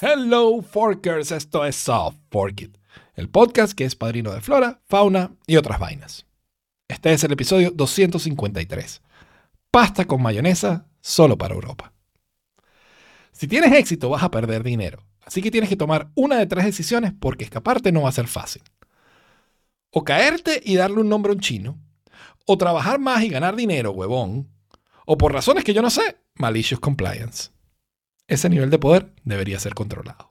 Hello Forkers, esto es Soft Fork It, el podcast que es padrino de flora, fauna y otras vainas. Este es el episodio 253. Pasta con mayonesa solo para Europa. Si tienes éxito vas a perder dinero, así que tienes que tomar una de tres decisiones porque escaparte no va a ser fácil. O caerte y darle un nombre a un chino, o trabajar más y ganar dinero, huevón, o por razones que yo no sé, malicious compliance ese nivel de poder debería ser controlado.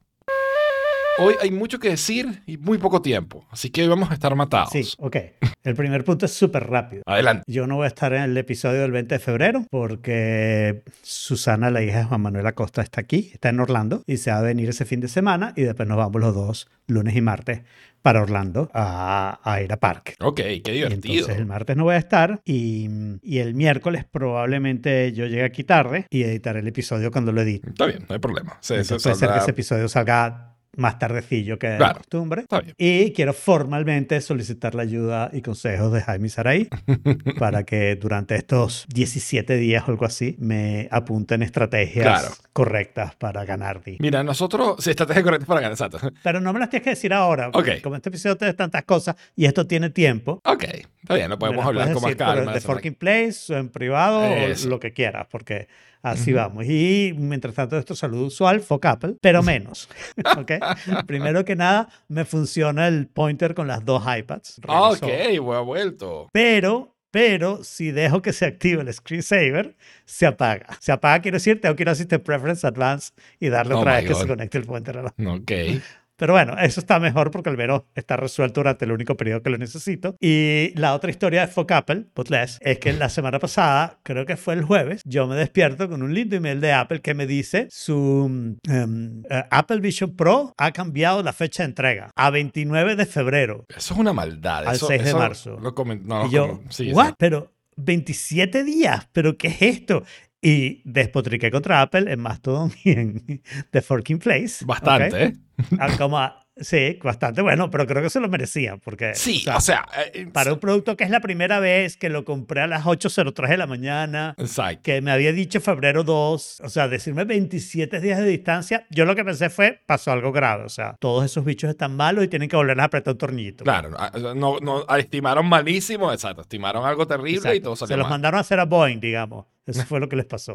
Hoy hay mucho que decir y muy poco tiempo, así que hoy vamos a estar matados. Sí, ok. El primer punto es súper rápido. Adelante. Yo no voy a estar en el episodio del 20 de febrero porque Susana, la hija de Juan Manuel Acosta, está aquí, está en Orlando y se va a venir ese fin de semana y después nos vamos los dos, lunes y martes, para Orlando a, a ir a parque. Ok, qué Y divertido. entonces el martes no voy a estar y, y el miércoles probablemente yo llegue aquí tarde y editaré el episodio cuando lo edite. Está bien, no hay problema. Se, puede ser que ese episodio salga más tardecillo que de Claro. costumbre. Y quiero formalmente solicitar la ayuda y consejos de Jaime Saray para que durante estos 17 días o algo así me apunten estrategias Claro. correctas para ganar. Mira, nosotros, si estrategia correcta para ganar, exacto. Pero no me las tienes que decir ahora. Como este episodio tiene tantas cosas y esto tiene tiempo. Ok, está bien, no podemos hablar con más calma. De Forking Place o en privado Eso. o lo que quieras, porque así vamos. Y mientras tanto, esto saludo usual, fuck Apple, pero menos. ¿ok? Primero que nada, me funciona el pointer con las dos iPads. Ah, Regresó. Ok, voy a vuelto. Pero, pero, si dejo que se active el screensaver, se apaga. Se apaga, quiero decir, tengo que ir a System Preference Advance y darle Oh otra vez que se conecte el pointer a la Ok. pero bueno, eso está mejor porque el Vero está resuelto durante el único periodo que lo necesito. Y la otra historia de Fuck Apple, but less, es que la semana pasada, creo que fue el jueves, yo me despierto con un lindo email de Apple que me dice su em, eh, Apple Vision Pro ha cambiado la fecha de entrega a 29 de febrero. Eso es una maldad. Al eso, 6 de eso marzo. Lo no, y yo, sí, ¿what? sí. Pero 27 días, ¿pero qué es esto? Y despotriqué contra Apple en Mastodon y en The Forking Place. Bastante, ¿eh? Ah, como a- sí, bastante bueno, pero creo que se lo merecían porque Sí, o sea, sea, eh, para un producto que es la primera vez que lo compré a las 8.03 de la mañana, Exacto. que me había dicho febrero 2, o sea, decirme 27 días de distancia, yo lo que pensé fue, pasó algo grave, o sea, todos esos bichos están malos y tienen que volver a apretar un tornillito. Claro, no, no, estimaron malísimo, exacto, estimaron algo terrible y Exacto. todo Se salió los mal. mandaron a hacer a Boeing, digamos. Eso fue lo que les pasó.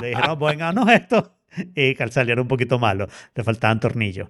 Le dijeron haznos esto. Y salieron un poquito malos. Le faltaban tornillos.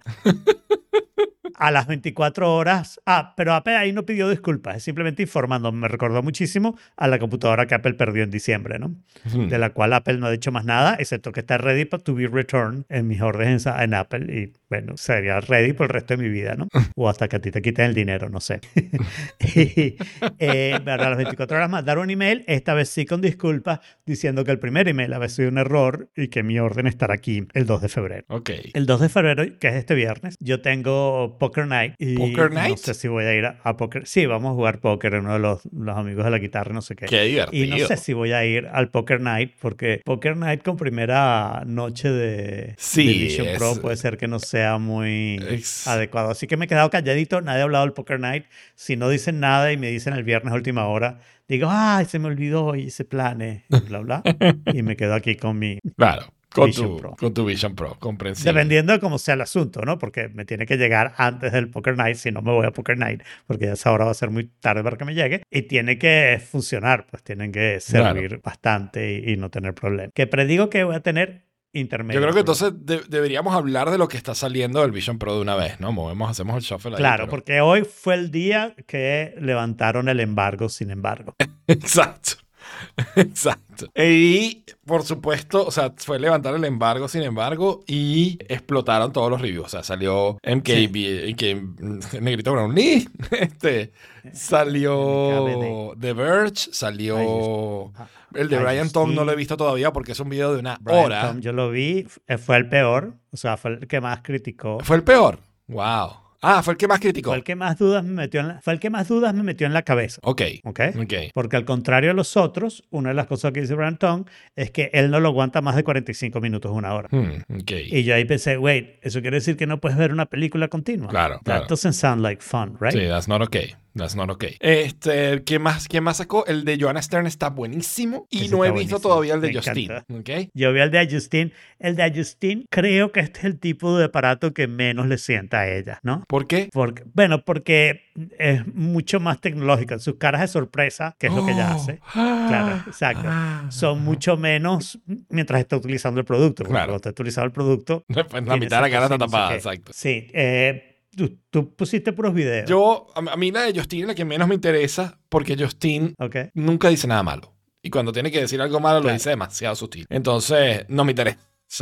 A las 24 horas. Ah, pero Apple ahí no pidió disculpas. Es simplemente informando. Me recordó muchísimo a la computadora que Apple perdió en diciembre, ¿no? De la cual Apple no ha dicho más nada, excepto que está ready to be returned en mis órdenes en, en Apple. Y bueno, sería ready por el resto de mi vida, ¿no? O hasta que a ti te quiten el dinero, no sé. y, eh, a las 24 horas mandaron un email, esta vez sí con disculpas, diciendo que el primer email había sido un error y que mi orden estará aquí el 2 de febrero. Ok. El 2 de febrero, que es este viernes, yo tengo Poker Night. Y ¿Poker No Night? sé si voy a ir a, a Poker. Sí, vamos a jugar póker, uno de los, los amigos de la guitarra, no sé qué. Qué Y divertido. no sé si voy a ir al Poker Night, porque Poker Night con primera noche de, Sí, de Vision es- Pro puede ser que no sea muy Es- adecuado. Así que me he quedado calladito, nadie ha hablado del Poker Night. Si no dicen nada y me dicen el viernes a última hora, digo, ay, se me olvidó y ese planes, y bla, bla. y me quedo aquí con mi... Claro, con Vision tu, Pro. con tu Vision Pro, comprensible. Dependiendo de cómo sea el asunto, ¿no? Porque me tiene que llegar antes del Poker Night, si no me voy a Poker Night, porque ya esa hora va a ser muy tarde para que me llegue. Y tiene que funcionar, pues tienen que Claro. servir bastante y, y no tener problemas. Que predigo que voy a tener intermedio. Yo creo que entonces de- deberíamos hablar de lo que está saliendo del Vision Pro de una vez, ¿no? Movemos, hacemos el shuffle ahí. Claro, pero- porque hoy fue el día que levantaron el embargo, sin embargo. Exacto. Exacto. Y por supuesto, o sea, fue levantar el embargo, sin embargo, y explotaron todos los reviews. O sea, salió MKB, MK, Negrito Brownlee, este, salió The Verge, salió el de Brian Tom, no sí. lo he visto todavía porque es un video de una Brian hora. Tom, yo lo vi, fue el peor, o sea, fue el que más criticó. Fue el peor. Wow. Ah, fue el que más criticó. Fue el que más dudas me metió en la, fue el que más dudas me metió en la cabeza. Ok. ¿Ok? Ok. Porque al contrario de los otros, una de las cosas que dice Brandon es que él no lo aguanta más de 45 minutos, una hora. Hmm, ok. Y yo ahí pensé, wait, eso quiere decir que no puedes ver una película continua. Claro, That claro. doesn't sound like fun, right? Sí, that's not okay. That's not okay. Este, ¿qué más, ¿quién más sacó? El de Joanna Stern está buenísimo. Y Ese no he visto buenísimo. todavía el de Me Justin. encanta. ¿ok? Yo vi el de Justin. El de Justin, creo que este es el tipo de aparato que menos le sienta a ella, ¿no? ¿Por qué? Porque, bueno, porque es mucho más tecnológica. Sus caras de sorpresa, que es lo que ella Oh. hace. Claro, exacto. Ah. Son mucho menos mientras está utilizando el producto. Claro. Cuando está utilizando el producto. Pues la mitad de la cara está tapada, qué. exacto. Sí. eh, tú, tú pusiste puros videos. Yo, a mí la de Justin es la que menos me interesa porque Justin Ok. nunca dice nada malo. Y cuando tiene que decir algo malo, lo Claro. dice demasiado sutil. Entonces, no me interesa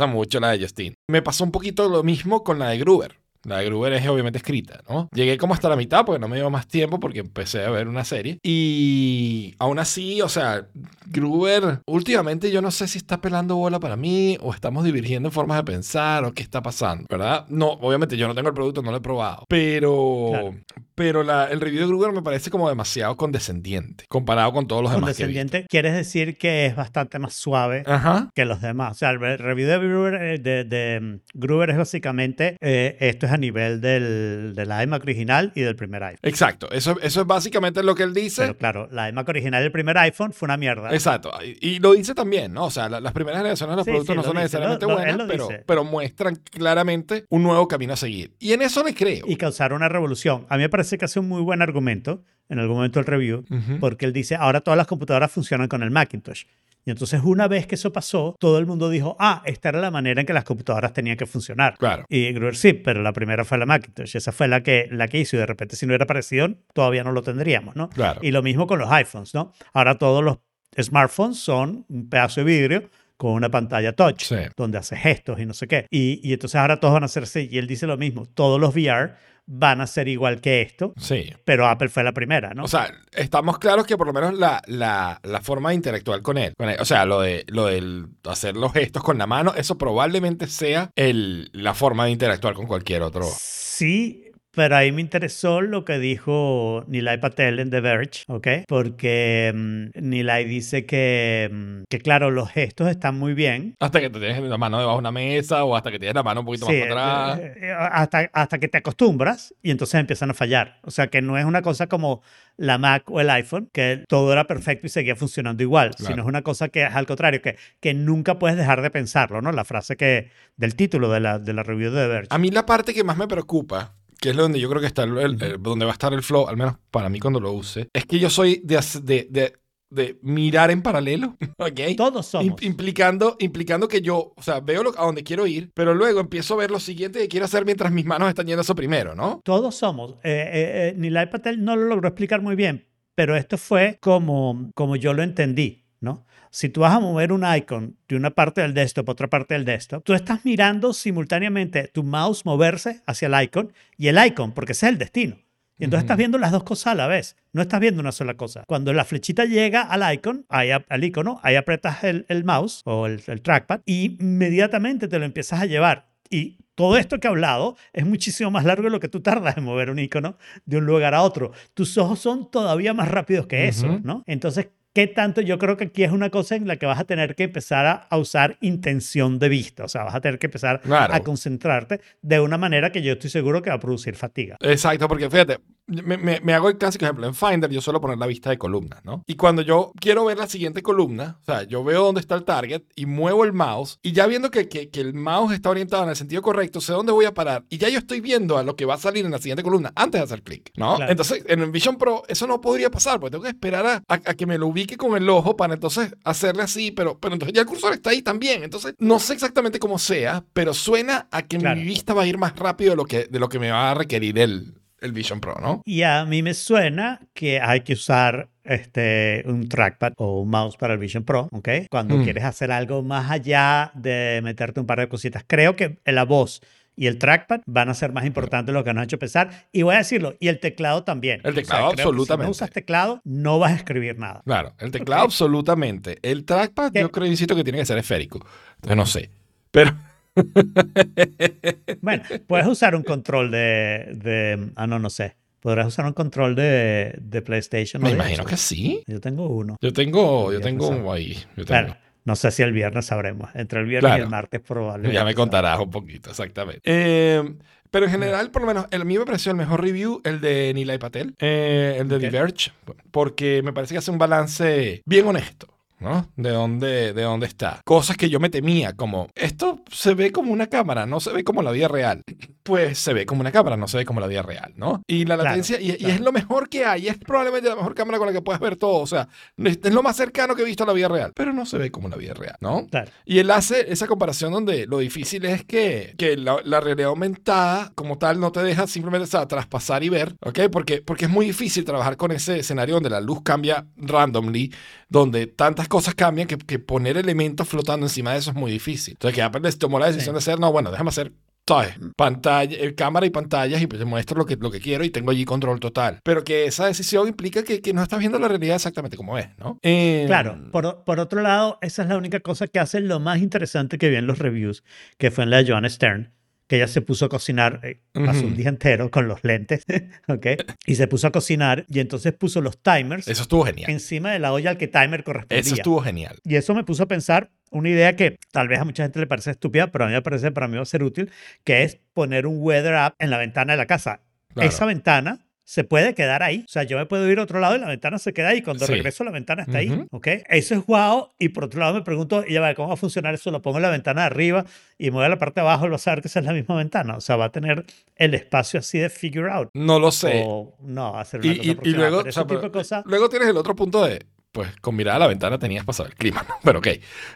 mucho la de Justin. Me pasó un poquito lo mismo con la de Gruber. La de Gruber es obviamente escrita, ¿no? Llegué como hasta la mitad porque no me dio más tiempo porque empecé a ver una serie. Y aún así, o sea, Gruber, últimamente yo no sé si está pelando bola para mí o estamos divergiendo en formas de pensar o qué está pasando, ¿verdad? No, obviamente yo no tengo el producto, no lo he probado. Pero, Claro. pero la- el review de Gruber me parece como demasiado condescendiente comparado con todos los demás que. Condescendiente, quieres decir que es bastante más suave Ajá. que los demás. O sea, el re- review de Gruber, eh, de, de, mm, Gruber es básicamente, eh, esto es a nivel del, del iMac original y del primer iPhone. Exacto. Eso, eso es básicamente lo que él dice. Pero claro, la iMac original y el primer iPhone fue una mierda. Exacto. Y, y lo dice también, ¿no? O sea, la- las primeras generaciones de los Sí, productos sí, no son dice, necesariamente lo- buenas, lo pero, pero muestran claramente un nuevo camino a seguir. Y en eso le creo. Y causar una revolución. A mí me parece que hace un muy buen argumento en algún momento del review, Ujú. porque él dice, ahora todas las computadoras funcionan con el Macintosh. Y entonces una vez que eso pasó, todo el mundo dijo, ah, esta era la manera en que las computadoras tenían que funcionar. Claro. Y Gruber sí, pero la primera fue la Macintosh. Esa fue la que, la que hizo y de repente si no hubiera aparecido, todavía no lo tendríamos, ¿no? Claro. Y lo mismo con los iPhones, ¿no? Ahora todos los smartphones son un pedazo de vidrio con una pantalla touch, Sí. donde hace gestos y no sé qué. Y, y entonces ahora todos van a así. Y él dice lo mismo, todos los VR van a ser igual que esto, Sí. pero Apple fue la primera, ¿no? O sea, estamos claros que por lo menos la, la, la forma de interactuar con él, con él, o sea, lo de lo del hacer los gestos con la mano, eso probablemente sea el, la forma de interactuar con cualquier otro. Sí, pero ahí me interesó lo que dijo Nilay Patel en The Verge, ¿ok? Porque mm, Nilay dice que, mm, que, claro, los gestos están muy bien. Hasta que te tienes la mano debajo de una mesa o hasta que tienes la mano un poquito Sí, más para atrás. eh, eh, hasta, hasta que te acostumbras y entonces empiezan a fallar. O sea, que no es una cosa como la Mac o el iPhone, que todo era perfecto y seguía funcionando igual, Claro. sino es una cosa que es al contrario, que, que nunca puedes dejar de pensarlo, ¿no? La frase que del título de la, de la review de The Verge. A mí la parte que más me preocupa, que es donde yo creo que está el- el- el- donde va a estar el flow, al menos para mí cuando lo use, es que yo soy de, de, de, de mirar en paralelo, ¿ok? Todos somos. Im- implicando, implicando que yo, o sea, veo lo- a donde quiero ir, pero luego empiezo a ver lo siguiente que quiero hacer mientras mis manos están yendo a eso primero, ¿no? Todos somos. Eh, eh, eh, Nilay Patel no lo logró explicar muy bien, pero esto fue como, como yo lo entendí, ¿no? Si tú vas a mover un icon de una parte del desktop a otra parte del desktop, tú estás mirando simultáneamente tu mouse moverse hacia el icon y el icon, porque ese es el destino. Y entonces estás viendo las dos cosas a la vez. No estás viendo una sola cosa. Cuando la flechita llega al icon, ahí, al icono, ahí apretas el, el mouse o el, el trackpad y inmediatamente te lo empiezas a llevar. Y todo esto que he hablado es muchísimo más largo de lo que tú tardas en mover un icono de un lugar a otro. Tus ojos son todavía más rápidos que eso, Ujú. ¿no? Entonces, ¿qué tanto? Yo creo que aquí es una cosa en la que vas a tener que empezar a, a usar intención de vista. O sea, vas a tener que empezar Claro. a concentrarte de una manera que yo estoy seguro que va a producir fatiga. Exacto, porque fíjate, me, me- me hago el clásico ejemplo. En Finder yo suelo poner la vista de columnas, ¿no? Y cuando yo quiero ver la siguiente columna, o sea, yo veo dónde está el target y muevo el mouse y ya viendo que, que- que el mouse está orientado en el sentido correcto, sé dónde voy a parar y ya yo estoy viendo a lo que va a salir en la siguiente columna antes de hacer clic, ¿no? Claro. Entonces, en Vision Pro eso no podría pasar porque tengo que esperar a, a- a que me lo ubique con el ojo para entonces hacerle así, pero, pero entonces ya el cursor está ahí también. Entonces, no sé exactamente cómo sea, pero suena a que Claro. mi vista va a ir más rápido de lo que, de lo que me va a requerir el, el Vision Pro, ¿no? Y a mí me suena que hay que usar este, un trackpad o un mouse para el Vision Pro, ¿ok? Cuando Mm. quieres hacer algo más allá de meterte un par de cositas. Creo que la voz y el trackpad van a ser más importantes de lo que nos ha hecho pensar. Y voy a decdecirlo, y el teclado también. El teclado, absolutamente. Si no usas teclado, no vas a escribir nada. Claro, el teclado absolutamente. El trackpad ¿Qué? yo creo, insisto, que tiene que ser esférico. Entonces no sé. Pero, Bueno, puedes usar un control de, de- Ah, no, no sé. Podrás usar un control de, de PlayStation. Me imagino Xbox. que sí. Yo tengo uno. Yo tengo, yo tengo ahí. Yo tengo. Claro, no sé si el viernes sabremos. Entre el viernes y el martes probablemente. Ya me sabremos. contarás un poquito, exactamente. Eh, pero en general, por lo menos, el- a mí me pareció el mejor review el de Nilay Patel, eh, el de Ok. Diverge, porque me parece que hace un balance bien honesto. ¿no? De dónde, de dónde está. Cosas que yo me temía, como esto se ve como una cámara, no se ve como la vida real. Pues se ve como una cámara, no se ve como la vida real, ¿no? Y la latencia, y, y claro. es lo mejor que hay, es probablemente la mejor cámara con la que puedes ver todo, o sea, es, lo más cercano que he visto a la vida real, pero no se ve como la vida real, ¿no? Claro. Y él hace esa comparación donde lo difícil es que, que la, la realidad aumentada como tal no te deja simplemente o sea, traspasar y ver, ¿ok? Porque, porque es muy difícil trabajar con ese escenario donde la luz cambia randomly, donde tantas cosas cambian que, que poner elementos flotando encima de eso es muy difícil. Entonces que Apple les tomó la decisión de hacer, no, bueno, déjame hacer ¿sabes? Pantalla, eh, cámara y pantallas y pues te muestro lo que, lo que quiero y tengo allí control total. Pero que esa decisión implica que, que no estás viendo la realidad exactamente como es, ¿no? Eh, Claro, por, por otro lado, esa es la única cosa que hace lo más interesante que vi en los reviews, que fue en la de Joan Stern, que ella se puso a cocinar, eh, pasó un día entero con los lentes, ¿ok? Y se puso a cocinar y entonces puso los timers Eso estuvo genial. encima de la olla al que timer correspondía. Eso estuvo genial. Y eso me puso a pensar una idea que tal vez a mucha gente le parece estúpida, pero a mí me parece, para mí va a ser útil, que es poner un weather app en la ventana de la casa. Claro. Esa ventana se puede quedar ahí. O sea, yo me puedo ir a otro lado y la ventana se queda ahí. Cuando Sí. regreso, la ventana está ahí. ¿Ok? Eso es guau. Y por otro lado, me pregunto, y ya va, ¿cómo va a funcionar eso? Lo pongo en la ventana de arriba y me voy a la parte de abajo y vas a ver que esa es la misma ventana. O sea, va a tener el espacio así de figure out. No lo sé. O no, va a ser y, una cosa y- y luego, o sea, ese tipo pero- de cosas. luego tienes el otro punto de, pues con mirada a la ventana tenías saber el clima, ¿no? Pero ok.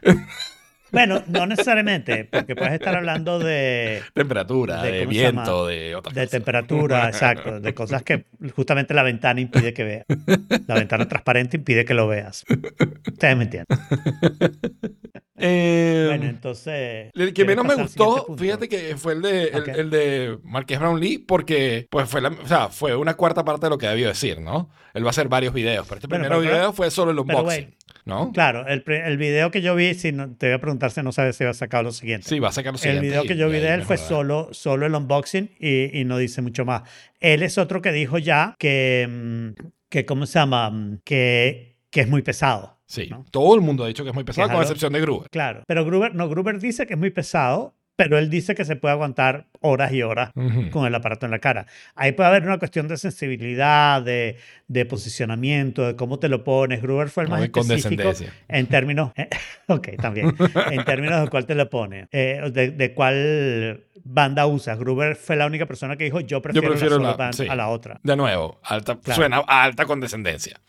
Bueno, no necesariamente, porque puedes estar hablando de, Temperatura, De viento, de otras de cosas. temperatura, exacto, de cosas que justamente la ventana impide que veas. La ventana transparente impide que lo veas. Ustedes me entienden. Eh, Bueno, entonces. el que ¿quieres menos me gustó, fíjate que fue el de, el, Ok. el de Marqués Brownlee, porque pues fue, la, o sea, fue una cuarta parte de lo que debió decir, ¿no? Él va a hacer varios videos, pero este primer pero- video fue solo el unboxing, ¿no? Claro, el, el video que yo vi, si no, te voy a preguntar si no sabes si va a sacar lo siguiente. Sí, va a sacar los el video que yo vi de él fue solo solo, el unboxing y, y no dice mucho más. Él es otro que dijo ya que, mm, que ¿cómo se llama? Mm, Que, que es muy pesado. Sí, ¿no? todo el mundo ha dicho que es muy pesado, es con algo- excepción de Gruber. Claro, pero Gruber, no, Gruber dice que es muy pesado, pero él dice que se puede aguantar horas y horas con el aparato en la cara. Ahí puede haber una cuestión de sensibilidad, de, de posicionamiento, de cómo te lo pones. Gruber fue el más específico en términos, ok, también, en términos de cuál te lo pone, eh, de, de cuál banda usas. Gruber fue la única persona que dijo yo prefiero, prefiero la, la- solo band sí. a la otra. De nuevo, alta, Claro. suena a alta condescendencia.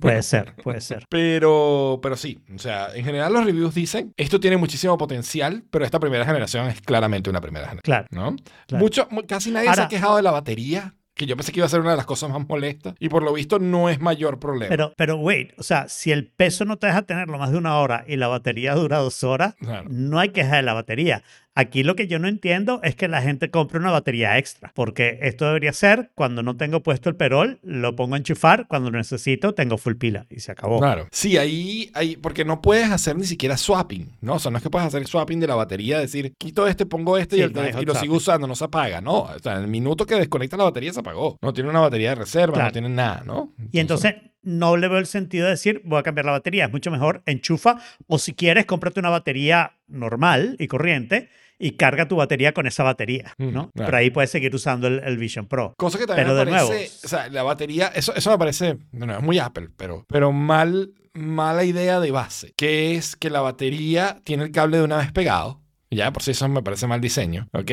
Puede ser, puede ser. Pero, pero sí, o sea, en general los reviews dicen, esto tiene muchísimo potencial, pero esta primera generación es claramente una primera generación. Claro. ¿no? Claro. Mucho, mu- casi nadie se ha Ahora- quejado de la batería, que yo pensé que iba a ser una de las cosas más molestas, y por lo visto no es mayor problema. Pero, pero wait, o sea, si el peso no te deja tenerlo más de una hora y la batería dura dos horas, Claro. no hay queja de la batería. Aquí lo que yo no entiendo es que la gente compre una batería extra, porque esto debería ser cuando no tengo puesto el perol, lo pongo a enchufar, cuando lo necesito tengo full pila y se acabó. Claro. Sí, ahí, ahí, porque no puedes hacer ni siquiera swapping, ¿no? O sea, no es que puedes hacer swapping de la batería, decir, quito este, pongo este y, el no lo sigo usando, no se apaga, ¿no? O sea, en el minuto que desconecta la batería se apagó. No tiene una batería de reserva, no tiene nada, ¿no? Y entonces no le veo el sentido de decir, voy a cambiar la batería. Es mucho mejor enchufa o si quieres, cómprate una batería normal y corriente y carga tu batería con esa batería, Mm, ¿no? claro. Pero ahí puedes seguir usando el, el Vision Pro. Cosa que también Pero me de parece, nuevo- o sea, la batería, eso, eso me parece, bueno, es muy Apple, pero, pero mal, mala idea de base, que es que la batería tiene el cable de una vez pegado, ya por si eso me parece mal diseño, ¿ok?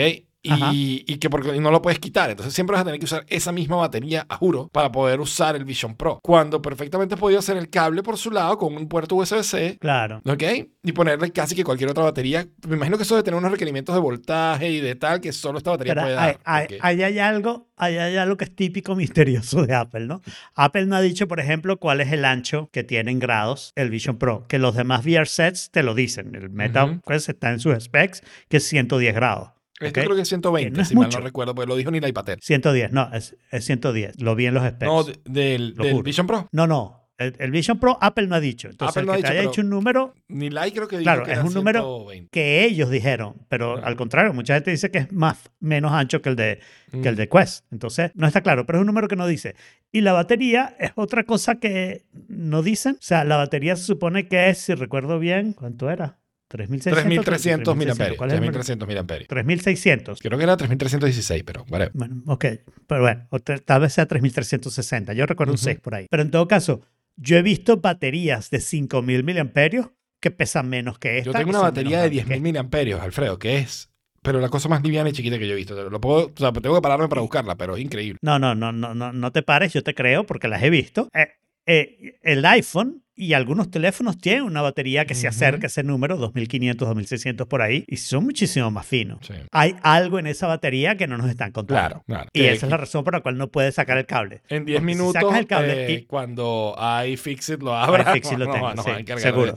Y, y que porque no lo puedes quitar, entonces siempre vas a tener que usar esa misma batería, a juro, para poder usar el Vision Pro, cuando perfectamente podía hacer el cable por su lado con un puerto USB-C Claro. ¿Ok? Y ponerle casi que cualquier otra batería. Me imagino que eso debe tener unos requerimientos de voltaje y de tal que solo esta batería Pero puede hay, dar. hay- porque- ahí hay algo, ahí hay algo que es típico misterioso de Apple, ¿no? Apple no ha dicho, por ejemplo, cuál es el ancho que tiene en grados el Vision Pro, que los demás VR sets te lo dicen. El Meta Ujú. pues, está en sus specs, que es 110 grados. Este ¿ok? creo que es 120, Que no es si mal mucho. no recuerdo, porque lo dijo ni la Ipater. 110, no, es, es 110. Lo vi en los specs. No, de- del, del. Vision Pro. No, no. el, el Vision Pro Apple no ha dicho. Entonces, Apple no ha que te dicho, haya dicho un número Ni like creo que dijo Claro, que es un número 120. que ellos dijeron, pero al contrario, mucha gente dice que es más, menos ancho que el, de, que el Mm. de Quest. Entonces, no está claro, pero es un número que no dice. Y la batería es otra cosa que no dicen. O sea, la batería se supone que es, si recuerdo bien, ¿cuánto era? 3600. 3300 miliamperios. ¿Cuál es el número? 3300 miliamperios. 3600. Creo que era 3316, pero whatever. Bueno, ok. Pero bueno, tal vez sea 3360. Yo recuerdo un Ujú. 6 por ahí. Pero en todo caso, yo he visto baterías de 5000 miliamperios que pesan menos que esta. Yo tengo una batería de grandes que 10.000 miliamperios, Alfredo, que es, pero la cosa más liviana y chiquita que yo he visto. Lo puedo, o sea, tengo que pararme para buscarla, pero es increíble. No, no, no, no, no, no te pares, yo te creo porque las he visto. Eh, eh, el iPhone y algunos teléfonos tienen una batería que se acerca a ese número, 2500, 2600 por ahí, y son muchísimo más finos. Sí. Hay algo en esa batería que no nos están contando. Claro, claro. Y Que- esa es la razón por la cual no puedes sacar el cable. En 10 Porque si minutos, sacas el cable eh, y- cuando iFixit lo abra, iFixit lo no, tengo, no, sí, seguro.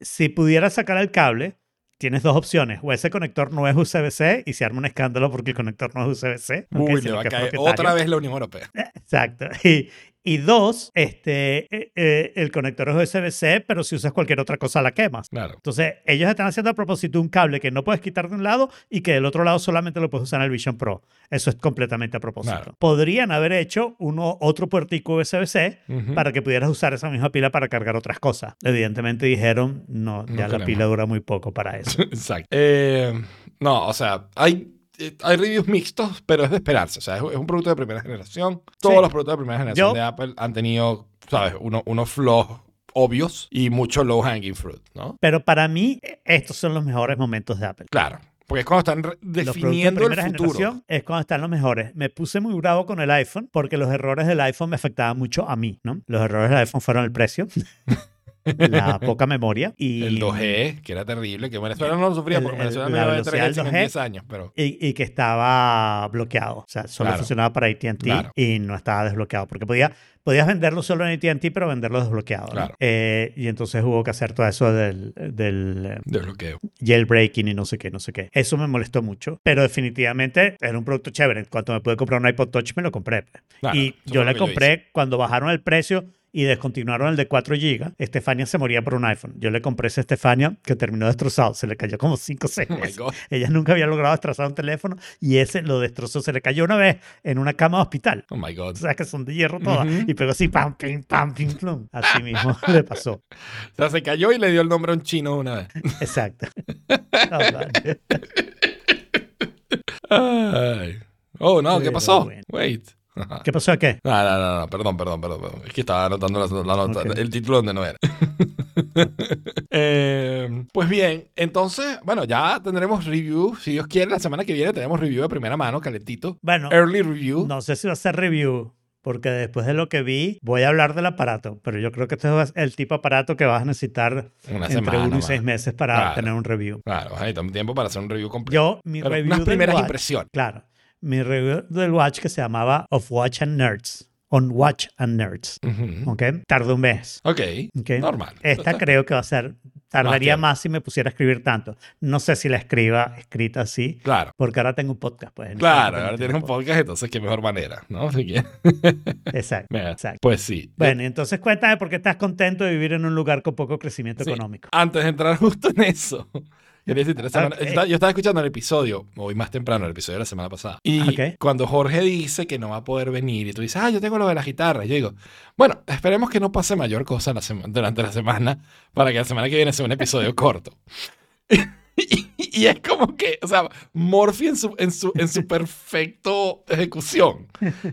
Si pudieras sacar el cable, tienes dos opciones. O ese conector no es USB-C y se arma un escándalo porque el conector no es USB-C. Uy, le va a caer otra vez la Unión Europea. Exacto. Y, y dos, este, eh, eh, el conector es USB-C, pero si usas cualquier otra cosa la quemas. Claro. Entonces, ellos están haciendo a propósito un cable que no puedes quitar de un lado y que del otro lado solamente lo puedes usar en el Vision Pro. Eso es completamente a propósito. Claro. Podrían haber hecho uno, otro puertico USB-C para que pudieras usar esa misma pila para cargar otras cosas. Evidentemente dijeron, no, No ya la queremos. pila dura muy poco para eso. Exacto. Eh, no, o sea, hay, hay reviews mixtos, pero es de esperarse. O sea, es, un producto de primera generación. Todos Sí. los productos de primera generación Yo- de Apple han tenido, ¿sabes? Uno- unos flaws obvios y mucho low hanging fruit, ¿no? Pero para mí, eh, estos son los mejores momentos de Apple. Claro. Porque es cuando están re- Los de definiendo el futuro. es cuando están los mejores. Me puse muy bravo con el iPhone porque los errores del iPhone me afectaban mucho a mí, ¿no? Los errores del iPhone fueron el precio, la poca memoria y, El 2G, que era terrible, que Venezuela no lo sufría El- porque el- Venezuela la me iba de velocidad 3 del en 2G. 10 años, pero... y, y que estaba bloqueado. O sea, solo Claro. funcionaba para ATT Claro. y no estaba desbloqueado. Porque podía, podías venderlo solo en ATT, pero venderlo desbloqueado. ¿no? Claro. Eh, y entonces hubo que hacer todo eso del, del eh, Desbloqueo. jailbreaking y no sé qué, no sé qué. Eso me molestó mucho. Pero definitivamente era un producto chévere. Cuando me pude comprar un iPod Touch, me lo compré. Claro, y yo yo compré cuando bajaron el precio y descontinuaron el de 4 GB. Estefania se moría por un iPhone. Yo le compré ese Estefania que terminó destrozado. Se le cayó como 5 o 6 Oh. Ella nunca había logrado destrozar un teléfono y ese lo destrozó. Se le cayó una vez en una cama de hospital. Oh my God. O sea, que son de hierro todas. Ujú. Y pegó así, pam, pim, pam, pim, plum. Así mismo le pasó. O sea, se cayó y le dio el nombre a un chino una vez. Exacto. Oh, no, ¿qué pasó? Wait. ¿Qué pasó qué? No, no, no, no, perdón, perdón, perdón, perdón. Es que estaba anotando la, la nota, Ok. el título donde no era. Eh, pues bien, entonces, bueno, ya tendremos review. Si Dios quiere, la semana que viene tenemos review de primera mano, calentito. Bueno, Early review. no sé si va a ser review, porque después de lo que vi, voy a hablar del aparato, pero yo creo que este es el tipo de aparato que vas a necesitar Una entre semana. uno y seis meses para Claro. tener un review. Claro, vas a necesitar un tiempo para hacer un review completo. Yo, mi Pero review unas primeras watch- impresiones. Claro, mi review del watch que se llamaba Of Watch and Nerds. On Watch and Nerds. Ujú. ¿Ok? Tardó un mes. Ok, ¿ok? normal. Esta creo que va a ser, tardaría más si me pusiera a escribir tanto. No sé si la escriba escrita así, Claro. porque ahora tengo un podcast. Pues, ese Claro, ahora tienes un podcast, entonces qué mejor manera, ¿no? Exacto. mira, Exacto. pues sí. Bueno, entonces cuéntame por qué estás contento de vivir en un lugar con poco crecimiento Sí. económico. Antes de entrar justo en eso, quería decirte, la semana- Ok. yo, estaba, escuchando el episodio, hoy más temprano, el episodio de la semana pasada. Y Ok. cuando Jorge dice que no va a poder venir y tú dices, ah, yo tengo lo de la guitarra, yo digo, bueno, esperemos que no pase mayor cosa la durante la semana para que la semana que viene sea un episodio corto. Y, y es como que, o sea, Morphy en su, en su, en su perfecto ejecución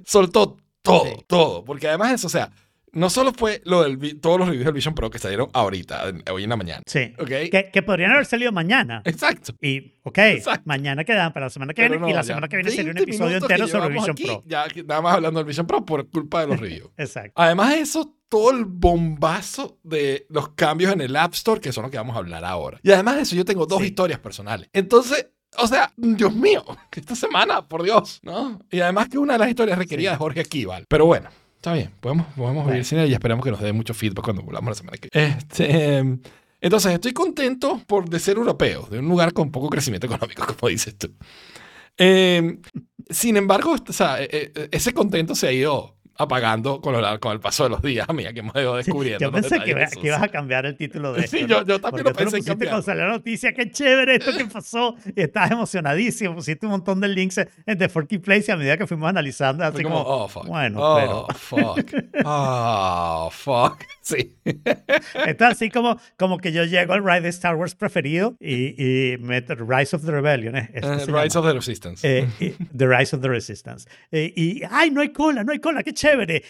soltó todo, Sí. todo. Porque además eso, o sea, no solo fue lo del, todos los reviews del Vision Pro que salieron ahorita, hoy en la mañana. Sí. ¿Ok? Que, que podrían haber salido mañana. Exacto. Y, ok, Exacto. mañana quedan para la semana que Pero viene no, y la semana que viene sería un 20 episodio entero sobre Vision aquí, Pro. Ya nada más hablando del Vision Pro por culpa de los reviews. Exacto. Además de eso, todo el bombazo de los cambios en el App Store, que son los que vamos a hablar ahora. Y además de eso, yo tengo dos Sí. historias personales. Entonces, o sea, Dios mío, esta semana, por Dios, ¿no? Y además que una de las historias requería Sí. de Jorge Akival. Pero bueno, está bien, podemos, podemos vivir sin ella y esperamos que nos dé mucho feedback cuando volvamos la semana que viene. Este, em, entonces, estoy contento por de ser europeo, de un lugar con poco crecimiento económico, como dices tú. Em, sin embargo, o sea, e- e- ese contento se ha ido apagando con, lo- con el paso de los días, mira que hemos ido descubriendo. Yo los pensé que, que ibas a cambiar el título de Sí, esto, yo- ¿no? yo también Porque lo tú pensé cambiar. cuando salió la noticia, qué chévere esto que pasó. Y estabas emocionadísimo, pusiste un montón de links en The Forky Place y a medida que fuimos analizando, así como, como, oh, fuck. bueno, oh, fuck. Oh, fuck. Sí. Esto es así como, como que yo llego al ride de Star Wars preferido y, y meto Rise of the Rebellion. ¿eh? Se Rise llama. of the Resistance. Eh, y- the Rise of the Resistance. Eh, y, ay, no hay cola, no hay cola, qué chévere.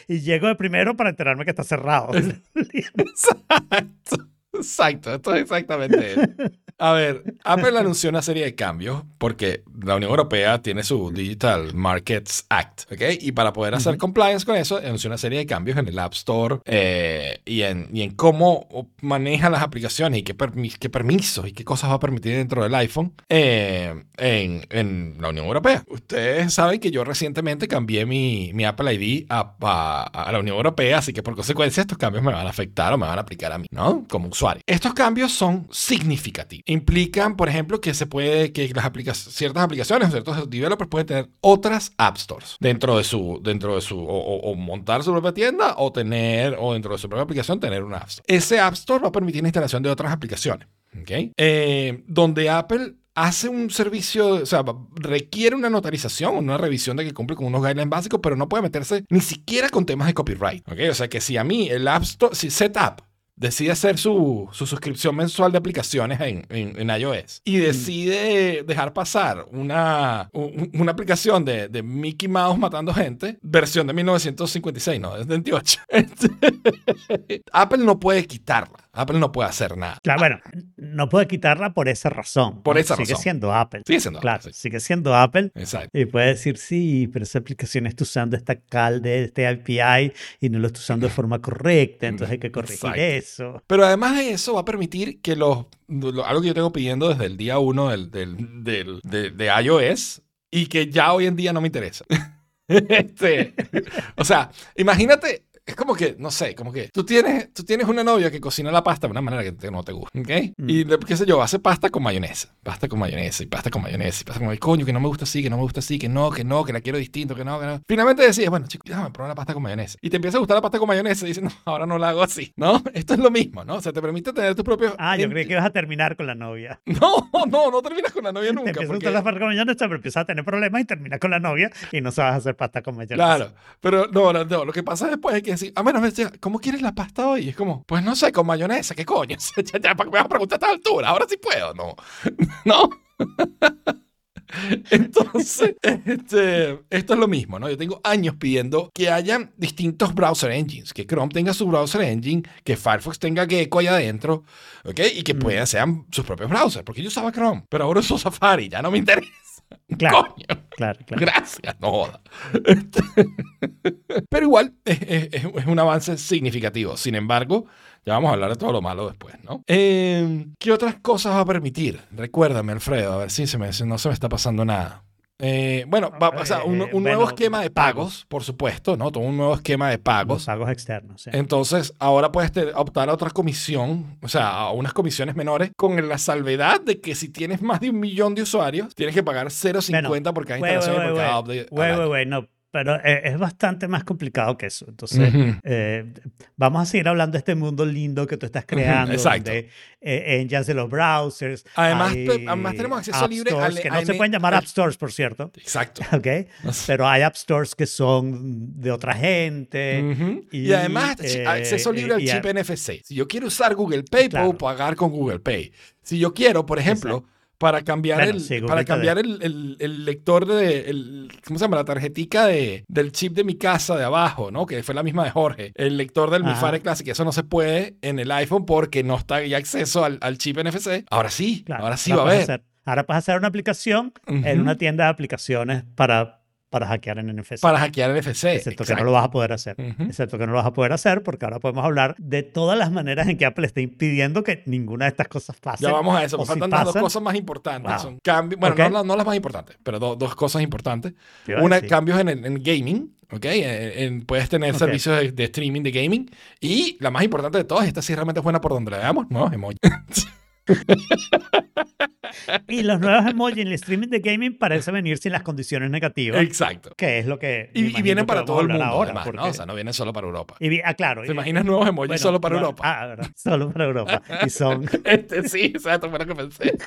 Y llego de primero para enterarme que está cerrado. Exacto. Exacto, esto es exactamente él. A ver, Apple anunció una serie de cambios porque la Unión Europea tiene su Digital Markets Act, ¿ok? Y para poder hacer compliance con eso, anunció una serie de cambios en el App Store eh, y, en, y en cómo maneja las aplicaciones y qué, permi- qué permisos y qué cosas va a permitir dentro del iPhone eh, en, en la Unión Europea. Ustedes saben que yo recientemente cambié mi, mi Apple ID a, a- a la Unión Europea, así que por consecuencia estos cambios me van a afectar o me van a aplicar a mí, ¿no? Como usuario. Estos cambios son significativos. Implican, por ejemplo, que se puede, que las aplica ciertas aplicaciones o ciertos developers pueden tener otras App Stores dentro de su, dentro de su, o, o- o montar su propia tienda o tener, o dentro de su propia aplicación tener una App Store. Ese App Store va a permitir la instalación de otras aplicaciones, ¿ok? Eh, donde Apple hace un servicio, o sea, requiere una notarización, una revisión de que cumple con unos guidelines básicos, pero no puede meterse ni siquiera con temas de copyright, ¿ok? O sea, que si a mí el App Store, si Setup decide hacer su, su suscripción mensual de aplicaciones en, en- en iOS y decide dejar pasar una, un- una aplicación de, de Mickey Mouse matando gente, versión de 1956, no, es 28. Apple no puede quitarla. Apple no puede hacer nada. Claro, bueno, no puede quitarla por esa razón. Por esa sigue razón. siendo Apple. Sigue siendo Apple, Claro, sí. sigue siendo Apple. Exacto. Y puede decir, sí, pero esa aplicación está usando esta cal de este API y no lo está usando de forma correcta, entonces hay que corregir Exacto. eso. Pero además de eso, va a permitir que los. lo- algo que yo tengo pidiendo desde el día uno del, del, del- de, de iOS y que ya hoy en día no me interesa. Este, o sea, imagínate. Es como que, no sé, como que tú tienes, tú tienes una novia que cocina la pasta de una manera que te- no te gusta, ¿ok? Mm. Y, qué sé yo, hace pasta con mayonesa, pasta con mayonesa, y pasta con mayonesa, y pasta con coño, que no me gusta así, que no me gusta así, que no, que no, que la quiero distinto, que no, que no. Finalmente decides, bueno, chicos, déjame probar la pasta con mayonesa. Y te empieza a gustar la pasta con mayonesa y dices, no, ahora no la hago así, ¿no? Esto es lo mismo, ¿no? O sea, te permite tener tus propios... Ah, yo creí que ibas a terminar con la novia. No, no, no terminas con la novia Te nunca. empiezas a porque- la pasta con mayonesa, pero empiezas a tener problemas y terminas con la novia y no sabes hacer pasta con mayonesa. Claro, pero no, no, no, lo que pasa después es que decir, a menos, ¿cómo quieres la pasta hoy? Y es como, pues no sé, con mayonesa, ¿qué coño? ya, ya, ¿para qué me vas a preguntar a esta altura? Ahora sí puedo, ¿no? ¿No? Entonces, este, esto es lo mismo, ¿no? Yo tengo años pidiendo que haya distintos browser engines, que Chrome tenga su browser engine, que Firefox tenga Gecko ahí adentro, ¿ok? Y que Mm. puedan, sean sus propios browsers, porque yo usaba Chrome, pero ahora uso Safari, ya no me interesa. Claro, Coño. claro, claro. Gracias, no joda. Este, Pero igual es, es- es- es un avance significativo. Sin embargo, ya vamos a hablar de todo lo malo después, ¿no? Eh, ¿Qué otras cosas va a permitir? Recuérdame, Alfredo, a ver si se me, no se me está pasando nada. Eh, bueno, va- o sea, un, nuevo esquema de pagos, por supuesto, ¿no? Todo un nuevo esquema de Los pagos. pagos externos. sí. Entonces, ahora puedes optar a otra comisión, o sea, a unas comisiones menores, con la salvedad de que si tienes más de un millón de usuarios, tienes que pagar 0.50 Bueno, por cada instalación y por cada update. güey, güey, no, pero eh, es bastante más complicado que eso. Entonces, Ujú. eh, vamos a seguir hablando de este mundo lindo que tú estás creando, exacto. donde eh, engines de los browsers. Además, hay te- además tenemos acceso app libre stores al- que no al- se pueden llamar app stores, por cierto. Exacto. ¿ok? Pero hay app stores que son de otra gente. Ujú. y, y, además, eh, acceso libre al chip a- NFC. Si yo quiero usar Google Pay, Claro. puedo pagar con Google Pay. Si yo quiero, por ejemplo, para cambiar, el, sí, para cambiar el, el- el lector de, el, ¿cómo se llama? La tarjetica de, del chip de mi casa de abajo, ¿no? Que fue la misma de Jorge. El lector del Mi Ajá. Fire Classic, eso no se puede en el iPhone porque no está ya acceso al, al chip NFC. Ahora sí, Claro, ahora sí va a haber. hacer- ahora puedes hacer una aplicación en una tienda de aplicaciones para, para hackear en NFC. Para hackear NFC. Excepto que no exacto. lo vas a poder hacer. Ujú. Excepto que no lo vas a poder hacer porque ahora podemos hablar de todas las maneras en que Apple está impidiendo que ninguna de estas cosas pase. Ya vamos a eso, me si faltan las dos pasan- cosas más importantes. Wow. Son cambios, bueno, Ok. no, no las más importantes, pero do- dos cosas importantes. Una, cambios en, en gaming, ¿ok? En- en- puedes tener Ok. servicios de, de streaming de gaming. Y la más importante de todas, esta sí realmente es buena por donde la veamos, ¿no? Emoji. y los nuevos emojis en el streaming de gaming parece venir sin las condiciones negativas. Exacto. Que es lo que. Y, vienen para todo el mundo, ahora, además, ¿no? O sea, no vienen solo para Europa. y ah, claro. ¿Te y- imaginas nuevos emojis bueno, solo para no, Europa? Ah, ¿verdad? Solo para Europa. Y son Este sí, exacto, fue lo que pensé.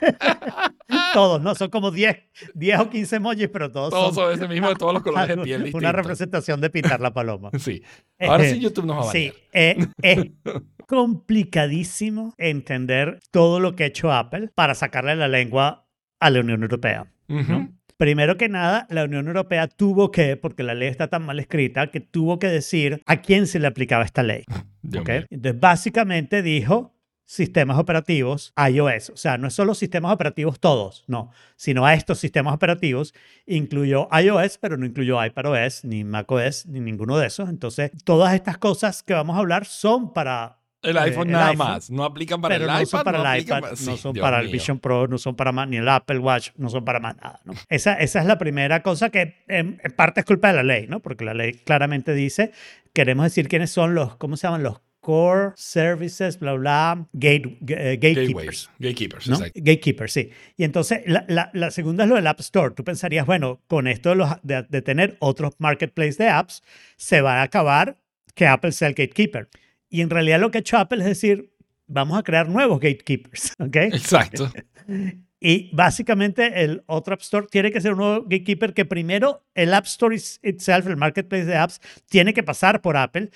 Todos, ¿no? Son como 10, 10 o 15 emojis, pero todos, Todos son son ese mismo de todos los colores de piel una representación de pintar la paloma. Sí. Ahora Eh, sí YouTube nos va a. Sí, eh, es complicadísimo entender todo lo que ha hecho Apple para sacarle la lengua a la Unión Europea. ¿no? Primero que nada, la Unión Europea tuvo que, porque la ley está tan mal escrita, que tuvo que decir a quién se le aplicaba esta ley. Dios ¿ok? mío. Entonces, básicamente dijo sistemas operativos iOS. O sea, no es solo sistemas operativos todos, no, sino a estos sistemas operativos incluyó iOS, pero no incluyó iPadOS, ni macOS, ni ninguno de esos. Entonces, todas estas cosas que vamos a hablar son para El eh, iPhone el nada iPhone, más. No aplican para el no iPad. son para no el iPad, para- no son Dios para el mío. Vision Pro, no son para más, ni el Apple Watch, no son para más nada. ¿no? Esa, esa es la primera cosa que en, en parte es culpa de la ley, ¿no? Porque la ley claramente dice, queremos decir quiénes son los, ¿cómo se llaman? Los core services, bla, bla, gate, eh, gatekeepers. Gateways. Gatekeepers, ¿no? exacto. Gatekeeper, sí. Y entonces la, la- la segunda es lo del App Store. Tú pensarías, bueno, con esto de, los- de- de tener otros marketplace de apps, se va a acabar que Apple sea el gatekeeper. Y en realidad lo que ha hecho Apple es decir, vamos a crear nuevos gatekeepers, ¿ok? Exacto. Y básicamente el otro App Store tiene que ser un nuevo gatekeeper que primero el App Store itself, el marketplace de apps, tiene que pasar por Apple.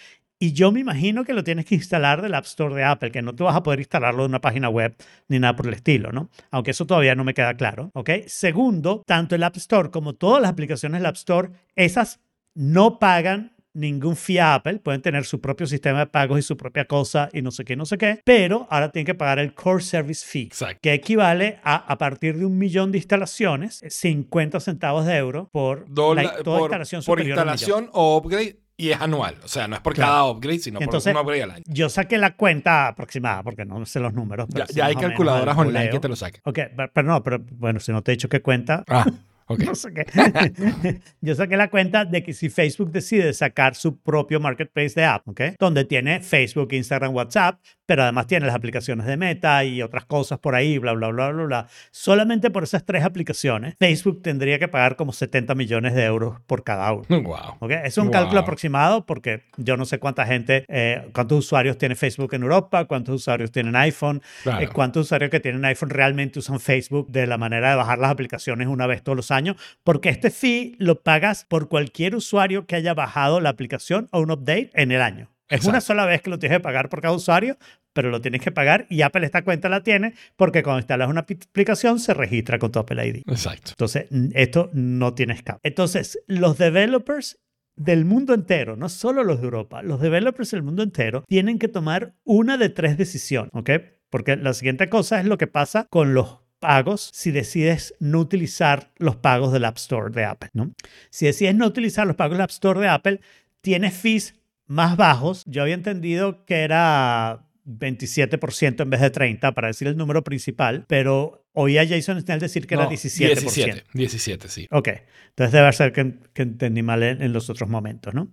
Y yo me imagino que lo tienes que instalar del App Store de Apple, que no te vas a poder instalarlo de una página web ni nada por el estilo, ¿no? Aunque eso todavía no me queda claro, ¿ok? Segundo, tanto el App Store como todas las aplicaciones del App Store, esas no pagan ningún fee a Apple, pueden tener su propio sistema de pagos y su propia cosa y no sé qué, no sé qué, pero ahora tienen que pagar el Core Service Fee, Exacto. que equivale a, a partir de un millón de instalaciones, 50 centavos de euro por Dola- la- toda por, instalación por superior a un instalación o upgrade y es anual. O sea, no es por Claro. cada upgrade, sino Entonces, por un upgrade al año. Yo saqué la cuenta aproximada, porque no sé los números. pero Ya, hay calculadoras al online que te lo saquen. Ok, pero, pero no, pero bueno, si no te he dicho qué cuenta, Ah, ok. no sé qué. Yo saqué la cuenta de que si Facebook decide sacar su propio marketplace de app, ¿ok? Donde tiene Facebook, Instagram, WhatsApp, pero además tiene las aplicaciones de Meta y otras cosas por ahí, bla, bla, bla, bla, bla. Solamente por esas tres aplicaciones, Facebook tendría que pagar como 70 millones de euros por cada uno. Wow. ¿ok? Es un cálculo Wow. aproximado porque yo no sé cuánta gente, eh, cuántos usuarios tiene Facebook en Europa, cuántos usuarios tienen iPhone, Claro. eh, cuántos usuarios que tienen iPhone realmente usan Facebook de la manera de bajar las aplicaciones una vez todos los años, porque este fee lo pagas por cualquier usuario que haya bajado la aplicación o un update en el año. Es una Exacto. sola vez que lo tienes que pagar por cada usuario, pero lo tienes que pagar y Apple esta cuenta la tiene porque cuando instalas una ap- aplicación se registra con tu Apple ID. Exacto. Entonces, esto no tiene escape. Entonces, los developers del mundo entero, no solo los de Europa, los developers del mundo entero tienen que tomar una de tres decisiones, ¿ok? Porque la siguiente cosa es lo que pasa con los pagos si decides no utilizar los pagos del App Store de Apple, ¿no? Si decides no utilizar los pagos del App Store de Apple, tienes fees más bajos. Yo había entendido que era 27% en vez de 30 para decir el número principal, pero oí a Jason Snell decir que era No, 17%. 17, 17, sí. Ok, entonces debe ser que, que entendí mal en, en los otros momentos, ¿no?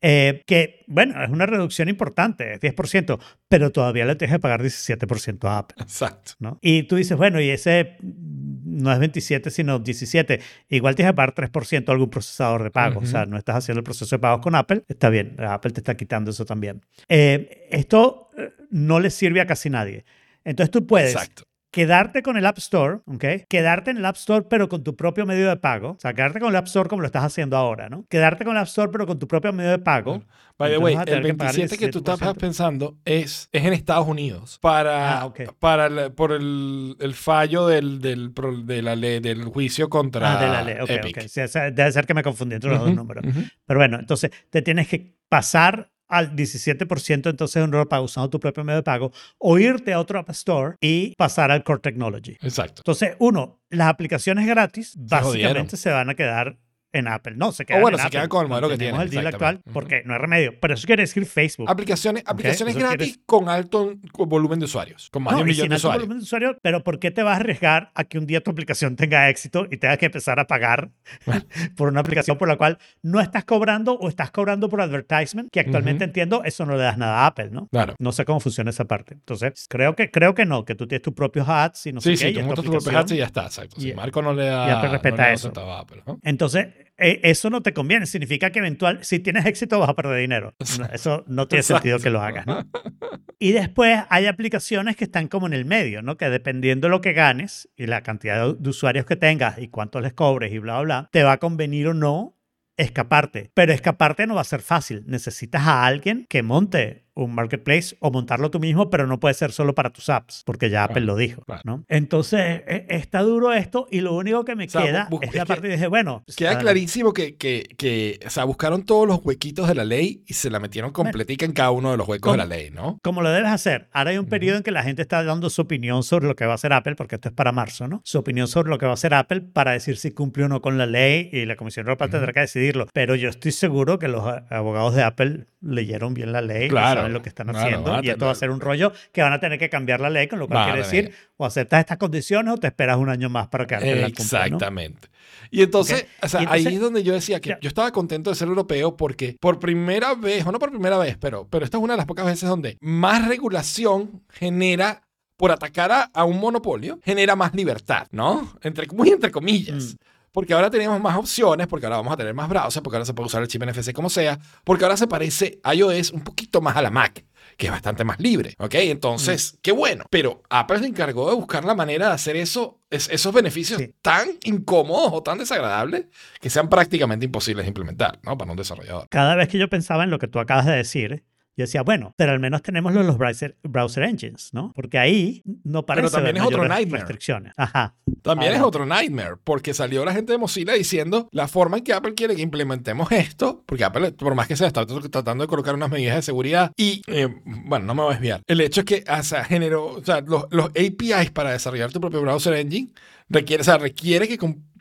Eh, que, bueno, es una reducción importante, es 10%, pero todavía le tienes que pagar 17% a Apple, Exacto. ¿no? Y tú dices, bueno, y ese no es 27, sino 17. Igual tienes que pagar 3% a algún procesador de pago, o sea, no estás haciendo el proceso de pagos con Apple, está bien, Apple te está quitando eso también. Eh, esto eh, no le sirve a casi nadie. Entonces tú puedes Exacto. Quedarte con el App Store, ¿ok? Quedarte en el App Store pero con tu propio medio de pago. O sea, quedarte con el App Store como lo estás haciendo ahora, ¿no? Quedarte con el App Store pero con tu propio medio de pago. By the way, el tener que pagar 27 que tú estás 17%. pensando es, es en Estados Unidos para, Ah, para el- por el, el fallo del, del, de la ley, del juicio contra Ah, de la ley. Ok, Epic. Sí, debe ser que me confundí entre los dos números. Pero bueno, entonces te tienes que pasar al 17% entonces nuevo pago usando tu propio medio de pago o irte a otro App Store y pasar al Core Technology. Exacto. Entonces, uno, las aplicaciones gratis básicamente se van a quedar en Apple. No, se O quedan bueno, en se Apple. quedan con el modelo que Mantenemos tienen, el deal actual porque no hay remedio. Pero eso quiere decir Facebook. Aplicaciones, aplicaciones eso gratis quieres- con alto volumen de usuarios, con más de No, un y millón de alto usuarios. volumen de usuarios, pero ¿por qué te vas a arriesgar a que un día tu aplicación tenga éxito y tengas que empezar a pagar por una aplicación por la cual no estás cobrando o estás cobrando por advertisement? Que actualmente Ujú. entiendo, eso no le das nada a Apple, ¿no? Claro. No sé cómo funciona esa parte. Entonces, creo que, creo que no, que tú tienes tus propios ads y no Sí, sé sí, qué. y tú es tu montas tu propio aplicación. hats y ya está, exacto. Si Marco no le da, y Apple no respeta le da un eso. a Apple, ¿no? Entonces, eso no te conviene. Significa que eventual, si tienes éxito, vas a perder dinero. Eso no tiene sentido que lo hagas, ¿no? Y después hay aplicaciones que están como en el medio, ¿no? Que dependiendo de lo que ganes y la cantidad de, de usuarios que tengas y cuánto les cobres y bla, bla, bla, te va a convenir o no escaparte. Pero escaparte no va a ser fácil. Necesitas a alguien que monte un marketplace o montarlo tú mismo, pero no puede ser solo para tus apps, porque ya Apple lo dijo, claro. ¿no? Entonces, e- está duro esto y lo único que me O sea, queda es la que parte de dije, bueno, Queda clarísimo que, que, que, o sea, buscaron todos los huequitos de la ley y se la metieron completica en cada uno de los huecos de la ley, ¿no? como lo debes hacer. Ahora hay un periodo en que la gente está dando su opinión sobre lo que va a hacer Apple, porque esto es para marzo, ¿no? Su opinión sobre lo que va a hacer Apple para decir si cumple o no con la ley y la Comisión Europea tendrá que decidirlo. Pero yo estoy seguro que los a- abogados de Apple leyeron bien la ley Claro, saben lo que están claro, haciendo. y esto va a ser un rollo que van a tener que cambiar la ley, con lo cual quiere decir o aceptas estas condiciones o te esperas un año más para que cumpla, ¿no? Exactamente. Y entonces, o sea, Y entonces- ahí es donde yo decía que Ya. yo estaba contento de ser europeo porque por primera vez, o no por primera vez, pero, pero esta es una de las pocas veces donde más regulación genera, por atacar a, a un monopolio, genera más libertad, ¿no? Entre, muy entre comillas. Mm. Porque ahora tenemos más opciones, porque ahora vamos a tener más browsers, porque ahora se puede usar el chip NFC como sea, porque ahora se parece iOS un poquito más a la Mac, que es bastante más libre, ¿ok? Entonces, Mm. qué bueno. Pero Apple se encargó de buscar la manera de hacer eso, es- esos beneficios Sí. tan incómodos o tan desagradables que sean prácticamente imposibles de implementar, ¿no? Para un desarrollador. Cada vez que yo pensaba en lo que tú acabas de decir, yo decía, bueno, pero al menos tenemos los, los browser, browser engines, ¿no? Porque ahí no parece también haber es otro nightmare. restricciones. Ajá. También es otro nightmare, porque salió la gente de Mozilla diciendo la forma en que Apple quiere que implementemos esto, porque Apple, por más que sea, está tratando de colocar unas medidas de seguridad y, eh, bueno, no me voy a desviar. El hecho es que, o sea, generó, o sea, los, los APIs para desarrollar tu propio browser engine requiere, o sea, requiere que,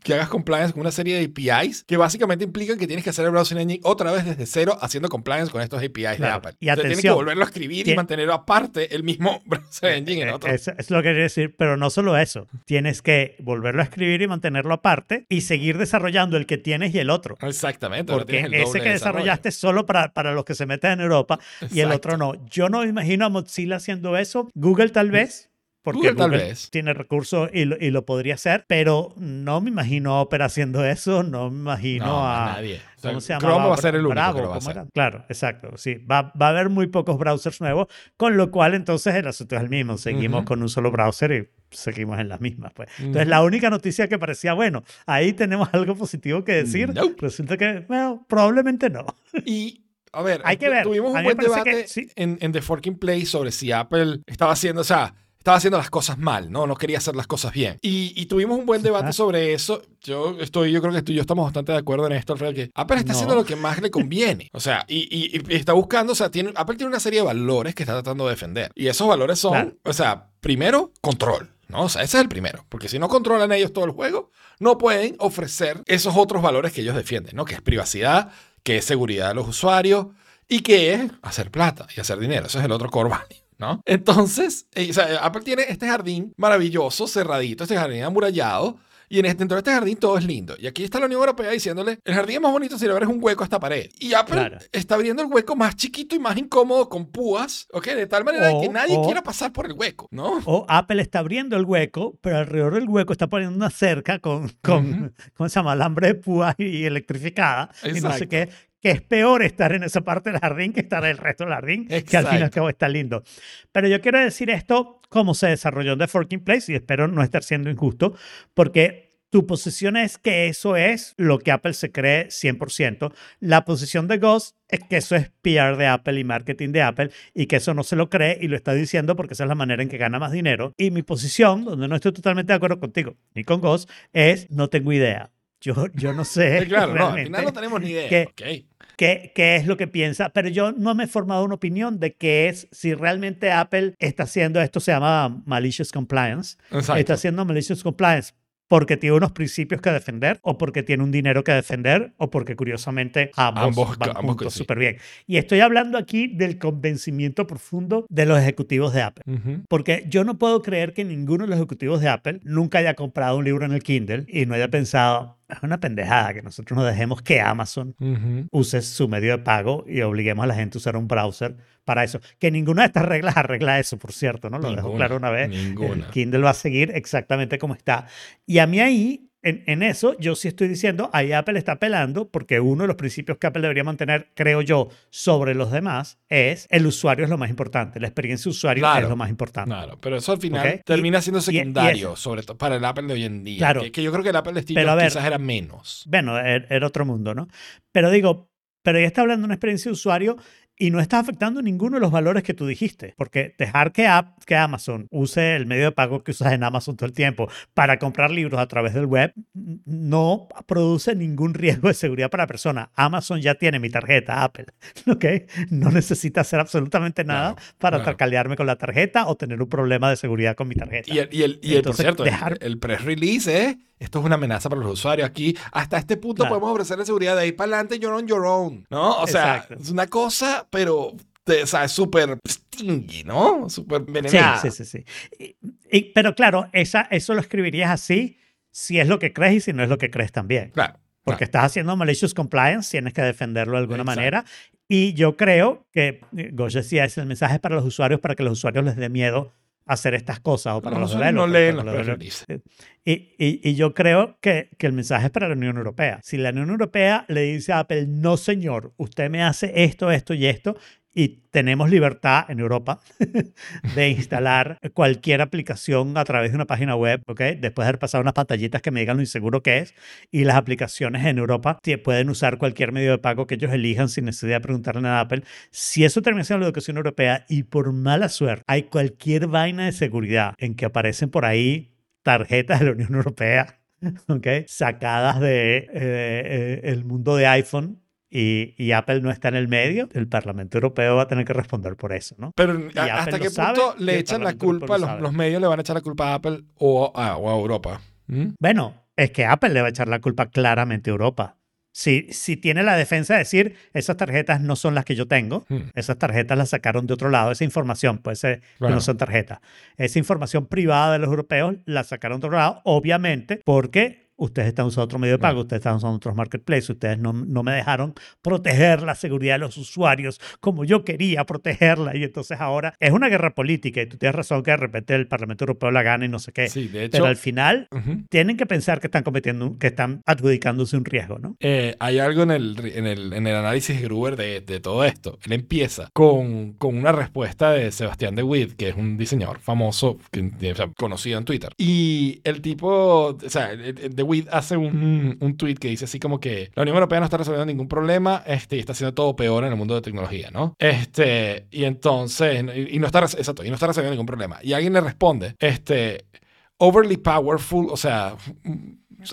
que hagas compliance con una serie de APIs que básicamente implican que tienes que hacer el browser engine otra vez desde cero haciendo compliance con estos APIs de Claro. Apple. Y sea, tienes que volverlo a escribir y tien- mantener aparte el mismo browser engine en Eh, otro. Eso es lo que quería decir, pero no solo eso. Tienes que volverlo a escribir y mantenerlo aparte y seguir desarrollando el que tienes y el otro. Exactamente. Porque el ese que de desarrollaste es solo para, para los que se meten en Europa y el Exacto. otro no. Yo no imagino a Mozilla haciendo eso. Google tal vez. Porque Google Google, tal vez. tiene recursos y lo, y lo podría hacer, pero no me imagino a Opera haciendo eso, no me imagino No, a... más nadie. O sea, ¿Cómo se llama? Chrome va a ser el único Bravo, que lo va a ¿cómo hacer. era? Claro, exacto. Sí, va, va a haber muy pocos browsers nuevos, con lo cual entonces el asunto es el mismo. Seguimos Ujú. con un solo browser y seguimos en las mismas. Pues. Entonces, Ujú. la única noticia que parecía, bueno, ahí tenemos algo positivo que decir, resulta que, bueno, probablemente no. Y, a ver, Hay que ver. tuvimos A un buen parece que debate sí. en, en The Forking Play sobre si Apple estaba haciendo, o sea, estaba haciendo las cosas mal, ¿no? No quería hacer las cosas bien. Y, y tuvimos un buen debate sobre eso. Yo estoy, yo creo que tú y yo estamos bastante de acuerdo en esto, Alfredo, que Apple está No. haciendo lo que más le conviene. O sea, y, y- y está buscando, o sea, tiene, Apple tiene una serie de valores que está tratando de defender. Y esos valores son, Claro. o sea, primero, control. ¿no? O sea, ese es el primero, porque si no controlan ellos todo el juego, no pueden ofrecer esos otros valores que ellos defienden, ¿no? Que es privacidad, que es seguridad de los usuarios y que es hacer plata y hacer dinero. Ese es el otro core value, ¿no? Entonces, eh, o sea, Apple tiene este jardín maravilloso, cerradito, este jardín amurallado. Y en este, dentro de este jardín todo es lindo. Y aquí está la Unión Europea diciéndole, el jardín es más bonito si le abres un hueco a esta pared. Y Apple Claro. está abriendo el hueco más chiquito y más incómodo con púas, ¿ok? De tal manera de que O- nadie o- quiera pasar por el hueco, ¿no? O Apple está abriendo el hueco, pero alrededor del hueco está poniendo una cerca con, con Ujú. ¿cómo se llama? Alambre de púa y electrificada. Y no sé Exacto. qué. Que es peor estar en esa parte del jardín que estar en el resto del jardín, que al fin y al Exacto. cabo está lindo. Pero yo quiero decir esto como se desarrolló en The Forking Place y espero no estar siendo injusto, porque tu posición es que eso es lo que Apple se cree 100%. La posición de Ghost es que eso es PR de Apple y marketing de Apple y que eso no se lo cree y lo está diciendo porque esa es la manera en que gana más dinero. Y mi posición, donde no estoy totalmente de acuerdo contigo ni con Ghost, es no tengo idea. Yo, yo no sé. Claro, no, al realmente final no tenemos ni idea. que- ok. Qué, qué es lo que piensa, pero yo no me he formado una opinión de qué es, si realmente Apple está haciendo esto, se llama malicious compliance, Exacto. está haciendo malicious compliance porque tiene unos principios que defender o porque tiene un dinero que defender o porque curiosamente ambos, Ambos- van ambos juntos sí. súper bien. Y estoy hablando aquí del convencimiento profundo de los ejecutivos de Apple. Ujú. Porque yo no puedo creer que ninguno de los ejecutivos de Apple nunca haya comprado un libro en el Kindle y no haya pensado, es una pendejada que nosotros nos dejemos que Amazon Ujú. use su medio de pago y obliguemos a la gente a usar un browser para eso. Que ninguna de estas reglas arregla eso, por cierto, ¿no? Lo dejo Ninguna, claro una vez. ninguna. El Kindle va a seguir exactamente como está. Y a mí ahí, en, en eso, yo sí estoy diciendo, ahí Apple está apelando porque uno de los principios que Apple debería mantener, creo yo, sobre los demás es el usuario es lo más importante. La experiencia de usuario Claro. es lo más importante. Claro, pero eso al final Ok. Y- termina siendo y- y secundario, sobre todo para el Apple de hoy en día. Claro. Que, que yo creo que el Apple de Steve Jobs quizás era menos. Bueno, er- era otro mundo, ¿no? Pero digo, pero ya está hablando de una experiencia de usuario y no está afectando ninguno de los valores que tú dijiste. Porque dejar que, App, que Amazon use el medio de pago que usas en Amazon todo el tiempo para comprar libros a través del web no produce ningún riesgo de seguridad para la persona. Amazon ya tiene mi tarjeta, Apple. ¿Ok? No necesita hacer absolutamente nada Claro, para claro. tarcalearme con la tarjeta o tener un problema de seguridad con mi tarjeta. Y el, y el, y el- por Entonces, cierto, el- dejar- el, press release es, esto es una amenaza para los usuarios. Aquí, hasta este punto Claro. podemos ofrecerle seguridad de ahí para adelante, you're on your own, ¿no? O sea, Exacto. es una cosa, pero, o sea, es súper stingy, ¿no? Súper Sí, envenenada. sí, sí, sí. Y- y- pero claro, esa, eso lo escribirías así si es lo que crees y si no es lo que crees también. Claro. Porque estás haciendo malicious compliance, tienes que defenderlo de alguna Exacto. manera. Y yo creo que, eh, Gosh decía, es el mensaje para los usuarios para que los usuarios les dé miedo hacer estas cosas o para Los los no leen los. Y, y- y yo creo que, que el mensaje es para la Unión Europea. Si la Unión Europea le dice a Apple, no señor, usted me hace esto, esto y esto, y tenemos libertad en Europa de instalar cualquier aplicación a través de una página web, ¿ok? Después de haber pasado unas pantallitas que me digan lo inseguro que es, y las aplicaciones en Europa pueden usar cualquier medio de pago que ellos elijan sin necesidad de preguntarle a Apple. Si eso termina siendo la educación europea y por mala suerte hay cualquier vaina de seguridad en que aparecen por ahí tarjetas de la Unión Europea, ¿ok? Sacadas de eh, eh, el mundo de iPhone y, y Apple no está en el medio, el Parlamento Europeo va a tener que responder por eso, ¿no? Pero Y ¿a- Apple ¿hasta qué punto le echan la culpa, lo los, medios le van a echar la culpa a Apple o a, o a Europa? ¿Mm? Bueno, es que Apple le va a echar la culpa claramente a Europa. Si, si tiene la defensa de decir, esas tarjetas no son las que yo tengo, Hmm. esas tarjetas las sacaron de otro lado, esa información puede ser que no son tarjetas. Esa información privada de los europeos la sacaron de otro lado, obviamente, porque ustedes están usando otro medio de pago, ustedes están usando otros marketplaces, ustedes no, no me dejaron proteger la seguridad de los usuarios como yo quería protegerla. Y entonces ahora es una guerra política y tú tienes razón que de repente el Parlamento Europeo la gana y no sé qué. Sí, de hecho. Pero al final Ujú. tienen que pensar que están cometiendo, que están adjudicándose un riesgo, ¿no? Eh, hay algo en el, en el, en el análisis de Gruber de, de todo esto. Él empieza con, con una respuesta de Sebastián de Witt, que es un diseñador famoso, que, o sea, conocido en Twitter. Y el tipo, o sea, de Hace un, un tweet que dice así como que la Unión Europea no está resolviendo ningún problema este, y está haciendo todo peor en el mundo de tecnología, ¿no? Este, y entonces, y, y no está, exacto, y no está resolviendo ningún problema. Y alguien le responde, este, overly powerful, o sea,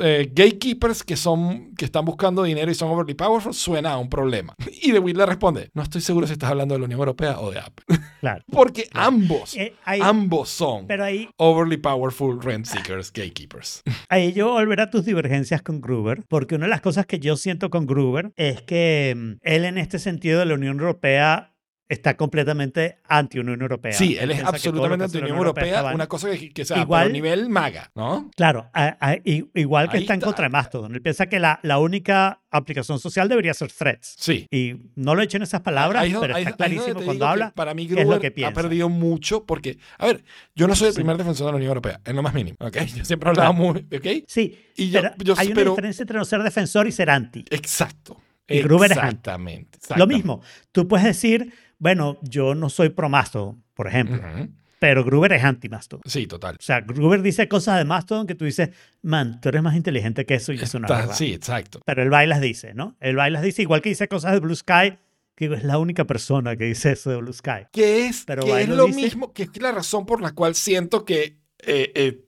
eh, gatekeepers que son que están buscando dinero y son overly powerful suena a un problema. Y De Witt le responde, no estoy seguro si estás hablando de la Unión Europea o de Apple, Claro. porque ambos, Eh, ahí- ambos son pero ahí, overly powerful rent seekers, gatekeepers. ahí yo volver a tus divergencias con Gruber, porque una de las cosas que yo siento con Gruber es que mm, él en este sentido de la Unión Europea está completamente anti-Unión Europea. Sí, él es piensa absolutamente la anti-Unión Europea, una cosa que, que sea Igual- a nivel maga, ¿no? Claro, a- a- igual que Ahí está en contra de Mastodon. Él piensa que la, la única aplicación social debería ser Threads. Sí. Y no lo he hecho en esas palabras, Ahí pero está ahí clarísimo cuando habla. Para mí, qué es lo Gruber que ha piensa. perdido mucho porque, a ver, yo no soy el Sí. primer defensor de la Unión Europea, en lo más mínimo, ¿ok? Yo siempre he hablado muy, ¿ok? Sí, Y yo- pero yo- hay una pero- diferencia entre no ser defensor y ser anti. Exacto. Y Gruber es anti. Exactamente. Lo mismo, tú puedes decir, bueno, yo no soy pro Mastodon, por ejemplo, Ujú. pero Gruber es anti Mastodon. Sí, total. O sea, Gruber dice cosas de Mastodon que tú dices, man, tú eres más inteligente que eso y eso no es verdad. sí, exacto. Pero él va y las dice, ¿no? Él va y las dice, igual que dice cosas de Blue Sky, que es la única persona que dice eso de Blue Sky. Que es, Pero que es lo lo dice. mismo, que es la razón por la cual siento que. eh, eh,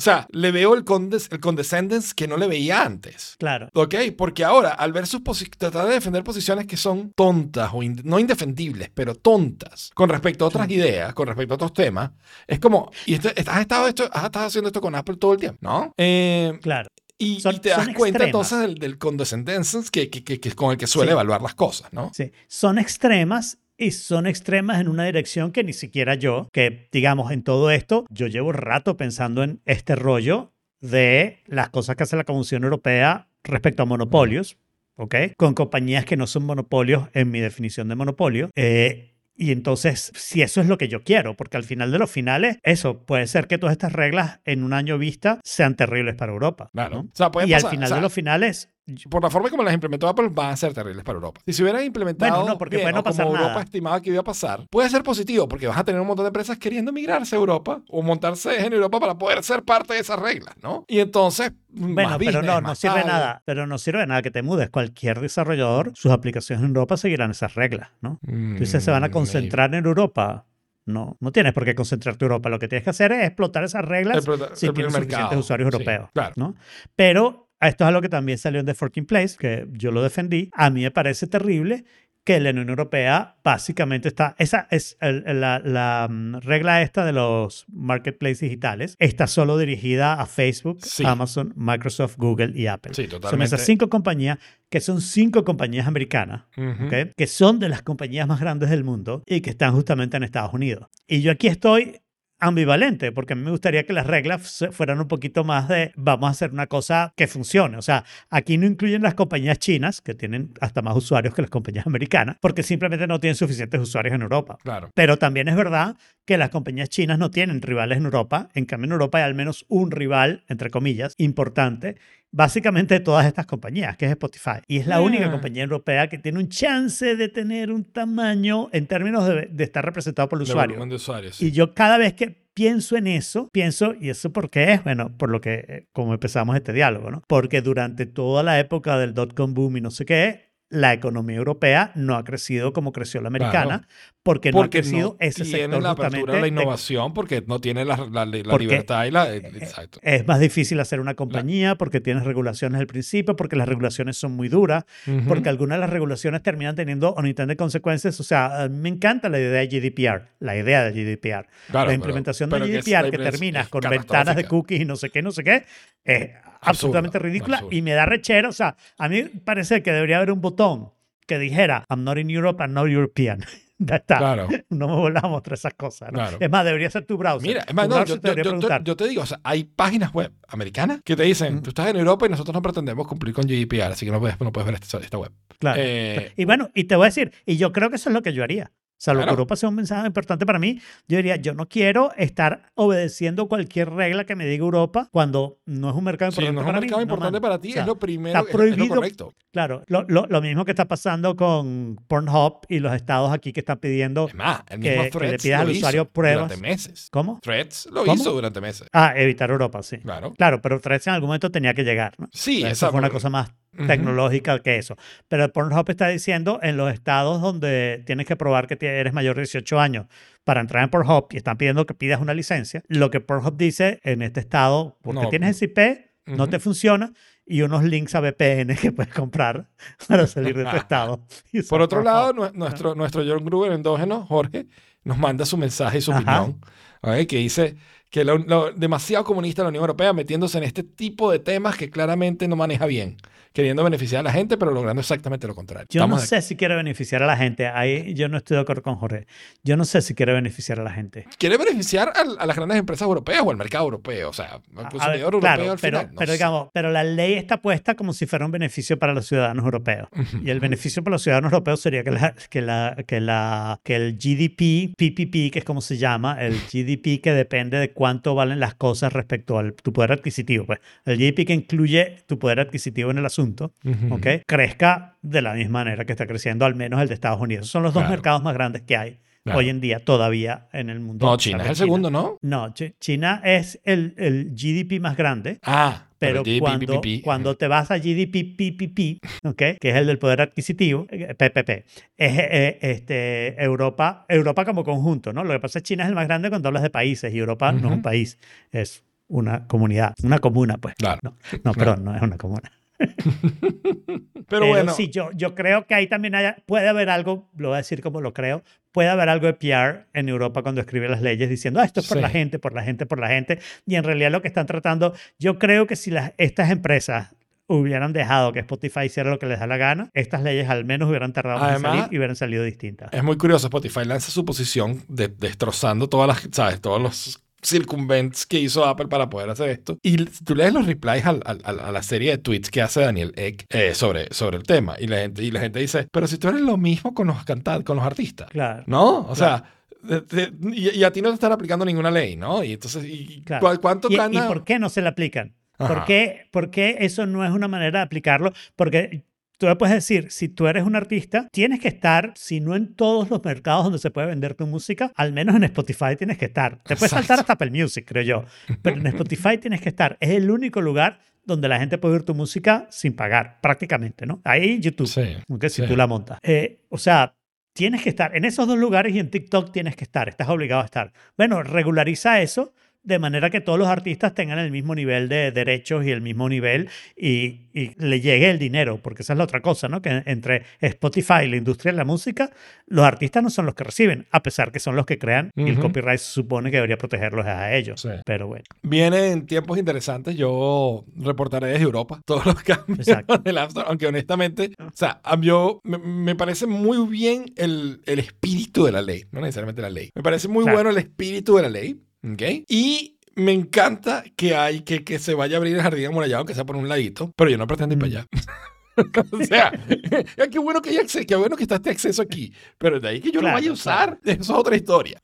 o sea, le veo el, condes el condescendence que no le veía antes. Claro. ¿Ok? Porque ahora, al ver sus posiciones, tratar de defender posiciones que son tontas o in no indefendibles, pero tontas con respecto a otras Sí. ideas, con respecto a otros temas, es como, y esto, has, estado esto, has estado haciendo esto con Apple todo el tiempo, ¿no? Eh, Claro. y, Son- y te das cuenta extremas. entonces del, del condescendence que, que, que, que con el que suele Sí. evaluar las cosas, ¿no? Sí, son extremas y son extremas en una dirección que ni siquiera yo, que digamos en todo esto, yo llevo rato pensando en este rollo de las cosas que hace la Comisión Europea respecto a monopolios, ¿ok? Con compañías que no son monopolios en mi definición de monopolio. eh, y entonces, si eso es lo que yo quiero, porque al final de los finales, eso puede ser que todas estas reglas en un año vista sean terribles para Europa. Claro. ¿no? O sea, y pasar, al final o sea, de los finales, por la forma como las implementó Apple, van a ser terribles para Europa. Si se hubieran implementado Bueno, no, porque bien, puede no o como pasar Europa nada. estimaba que iba a pasar, puede ser positivo porque vas a tener un montón de empresas queriendo migrarse a Europa o montarse en Europa para poder ser parte de esas reglas, ¿no? Y entonces, Bueno, más pero business, no, no más sirve tal. nada. Pero no sirve nada que te mudes. Cualquier desarrollador, sus aplicaciones en Europa seguirán esas reglas, ¿no? Entonces se van a Mm, concentrar en Europa. No, no tienes por qué concentrarte en Europa. Lo que tienes que hacer es explotar esas reglas El si el tienes suficientes usuarios Sí, europeos. claro. ¿no? Pero esto es algo que también salió en The Forking Place, que yo lo defendí. A mí me parece terrible que la Unión Europea básicamente está, esa es el- la, la, mm, regla esta de los marketplaces digitales, está solo dirigida a Facebook, Sí. Amazon, Microsoft, Google y Apple. Sí, Son totalmente. esas cinco compañías que son cinco compañías americanas, Ujú. ¿ok? que son de las compañías más grandes del mundo y que están justamente en Estados Unidos. Y yo aquí estoy ambivalente, porque a mí me gustaría que las reglas fueran un poquito más de vamos a hacer una cosa que funcione. O sea, aquí no incluyen las compañías chinas, que tienen hasta más usuarios que las compañías americanas, porque simplemente no tienen suficientes usuarios en Europa. Claro. Pero también es verdad que las compañías chinas no tienen rivales en Europa. En cambio, en Europa hay al menos un rival, entre comillas, importante, básicamente de todas estas compañías, que es Spotify. Y es la única Ah. compañía europea que tiene un chance de tener un tamaño en términos de, de estar representado por el De usuario. de usuarios. Y yo cada vez que pienso en eso, pienso, ¿y eso por qué es? Bueno, por lo que, eh, como empezamos este diálogo, ¿no? Porque durante toda la época del dot-com boom y no sé qué, la economía europea no ha crecido como creció la americana, porque no ha crecido no ese tiene sector la apertura justamente a la de- innovación, porque no tiene la, la- libertad y la... Exacto. es más difícil hacer una compañía porque tienes regulaciones al principio, porque las regulaciones son muy duras, porque algunas de las regulaciones terminan teniendo unintended consecuencias. O sea, me encanta la idea de GDPR, la idea de GDPR. Claro, la implementación pero de que es- GDPR que, terminas con ventanas de cookies y no sé qué, no sé qué, es absolutamente ridícula absurdo. y me da rechera. O sea, a mí parece que debería haber un botón que dijera, I'm not in Europe, I'm not European. ya está. Claro. No me vuelvas a mostrar esas cosas. ¿no? Claro. Es más, debería ser tu browser. Mira, es más, no, yo, te yo- yo- yo te digo, o sea, hay páginas web americanas que te dicen, Mm. tú estás en Europa y nosotros no pretendemos cumplir con GDPR, así que no puedes, no puedes ver esta, esta web. Claro. Eh, Y bueno, y te voy a decir, y yo creo que eso es lo que yo haría. Salvo Claro. que Europa sea un mensaje importante para mí, yo diría, yo no quiero estar obedeciendo cualquier regla que me diga Europa cuando no es un mercado importante no es un para mí. mercado No, importante mano. para ti, O sea, es lo primero, está es- es lo prohibido. correcto. Claro, lo, lo- lo mismo que está pasando con Pornhub y los estados aquí que están pidiendo... Es más, el que- mismo que le pidas al usuario pruebas. durante meses. ¿Cómo? Threads lo ¿Cómo? hizo durante meses. Ah, evitar Europa, sí. Claro. Claro, pero Threads en algún momento tenía que llegar, ¿no? Sí, Eso esa fue una cosa más Ujú. tecnológica que eso. Pero el Pornhub está diciendo en los estados donde tienes que probar que eres mayor de 18 años para entrar en Pornhub y están pidiendo que pidas una licencia, lo que Pornhub dice en este estado, porque No. tienes ese IP, no Ujú. te funciona y unos links a VPN que puedes comprar para salir de tu estado. Por otro lado, nue- nuestro, nuestro John Gruber endógeno, Jorge, nos manda su mensaje y su Ajá. opinión, ¿ok? que dice que lo, lo- demasiado comunista la Unión Europea metiéndose en este tipo de temas que claramente no maneja bien, queriendo beneficiar a la gente, pero logrando exactamente lo contrario. Yo no Estamos de- sé si quiere beneficiar a la gente. Ahí yo no estoy de acuerdo con Jorge. Yo no sé si quiere beneficiar a la gente. Quiere beneficiar al- a, las grandes empresas europeas o al mercado europeo, o sea, al A ver, consumidor europeo claro, al pero, final. no pero digamos, pero la ley está puesta como si fuera un beneficio para los ciudadanos europeos. Y el beneficio para los ciudadanos europeos sería que, la, que, la, que, la, que el GDP, PPP, que es como se llama, el GDP que depende de cuánto valen las cosas respecto al tu poder adquisitivo, pues el GDP que incluye tu poder adquisitivo en el asunto, Ujú. ¿ok? crezca de la misma manera que está creciendo al menos el de Estados Unidos. Son los dos mercados más grandes que hay Claro. hoy en día todavía en el mundo. No, China es el segundo, ¿no? No, Chi- China es el, el GDP más grande. Ah, Pero cuando, PPP. cuando te vas a GDP PPP, ¿ok? que es el del poder adquisitivo, eh, PPP, es eh, este, Europa, Europa como conjunto. ¿no? Lo que pasa es que China es el más grande cuando hablas de países y Europa no es un país, es una comunidad, una comuna, pues. Claro. No, no perdón, no es una comuna. Pero, bueno, sí, yo, yo creo que ahí también haya- puede haber algo, lo voy a decir como lo creo, puede haber algo de PR en Europa cuando escribe las leyes diciendo, ah, esto es por Sí. la gente, por la gente, por la gente. Y en realidad lo que están tratando, yo creo que si las, estas empresas hubieran dejado que Spotify hiciera lo que les da la gana, estas leyes al menos hubieran tardado más en Además, salir y hubieran salido distintas. es muy curioso. Spotify lanza su posición de, destrozando todas las, ¿sabes? Todos los circunvents que hizo Apple para poder hacer esto. Y tú lees los replies al- al- a la serie de tweets que hace Daniel Ek eh, sobre, sobre el tema. Y la, gente, y la gente dice, pero si tú eres lo mismo con los cantantes, con los artistas. Claro. ¿No? O sea, de- de- y, y a ti no te están aplicando ninguna ley, ¿no? Y entonces, y, Claro. ¿cu- ¿cuánto ¿Y, gana? y por qué no se le aplican? ¿Por qué, por qué eso no es una manera de aplicarlo? Porque tú me puedes decir, si tú eres un artista, tienes que estar, si no en todos los mercados donde se puede vender tu música, al menos en Spotify tienes que estar. Te puedes Exacto. saltar hasta Apple Music, creo yo, pero en Spotify tienes que estar. Es el único lugar donde la gente puede oír tu música sin pagar, prácticamente, ¿no? Ahí YouTube, Sí, aunque si sí. tú la montas. Eh, o sea, tienes que estar en esos dos lugares y en TikTok tienes que estar, estás obligado a estar. Bueno, regulariza eso de manera que todos los artistas tengan el mismo nivel de derechos y el mismo nivel y, y le llegue el dinero, porque esa es la otra cosa, ¿no? Que entre Spotify y la industria de la música, los artistas no son los que reciben, a pesar que son los que crean y el copyright se supone que debería protegerlos a ellos. Sí. Pero bueno, Vienen tiempos interesantes. Yo reportaré desde Europa todos los cambios Exacto. del App Store, aunque honestamente, o sea, yo me, me parece muy bien el, el espíritu de la ley, no necesariamente la ley. Me parece muy Claro. bueno el espíritu de la ley, ¿ok? Y me encanta que hay que, que se vaya a abrir el jardín amurallado, aunque sea por un ladito, pero yo no pretendo ir Mm. para allá. o sea, qué bueno que hay acceso, qué bueno que está este acceso aquí, pero de ahí que yo lo Claro, vaya a usar, claro. eso es otra historia.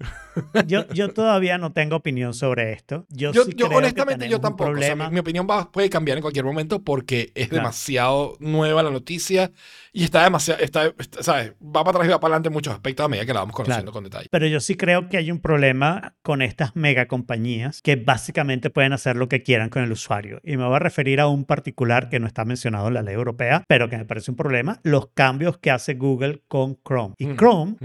yo, yo todavía no tengo opinión sobre esto. Yo, Yo, sí yo creo que honestamente yo tenemos un tampoco. O sea, mi, mi opinión va- puede cambiar en cualquier momento porque es Claro. demasiado nueva la noticia y está demasiado, está, está- ¿sabes? Va para atrás y va para adelante en muchos aspectos a medida que la vamos conociendo con detalle. Pero yo sí creo que hay un problema con estas mega compañías que básicamente pueden hacer lo que quieran con el usuario. Y me voy a referir a un particular que no está mencionado en la ley europea, pero que me parece un problema, los cambios que hace Google con Chrome. Y Mm. Chrome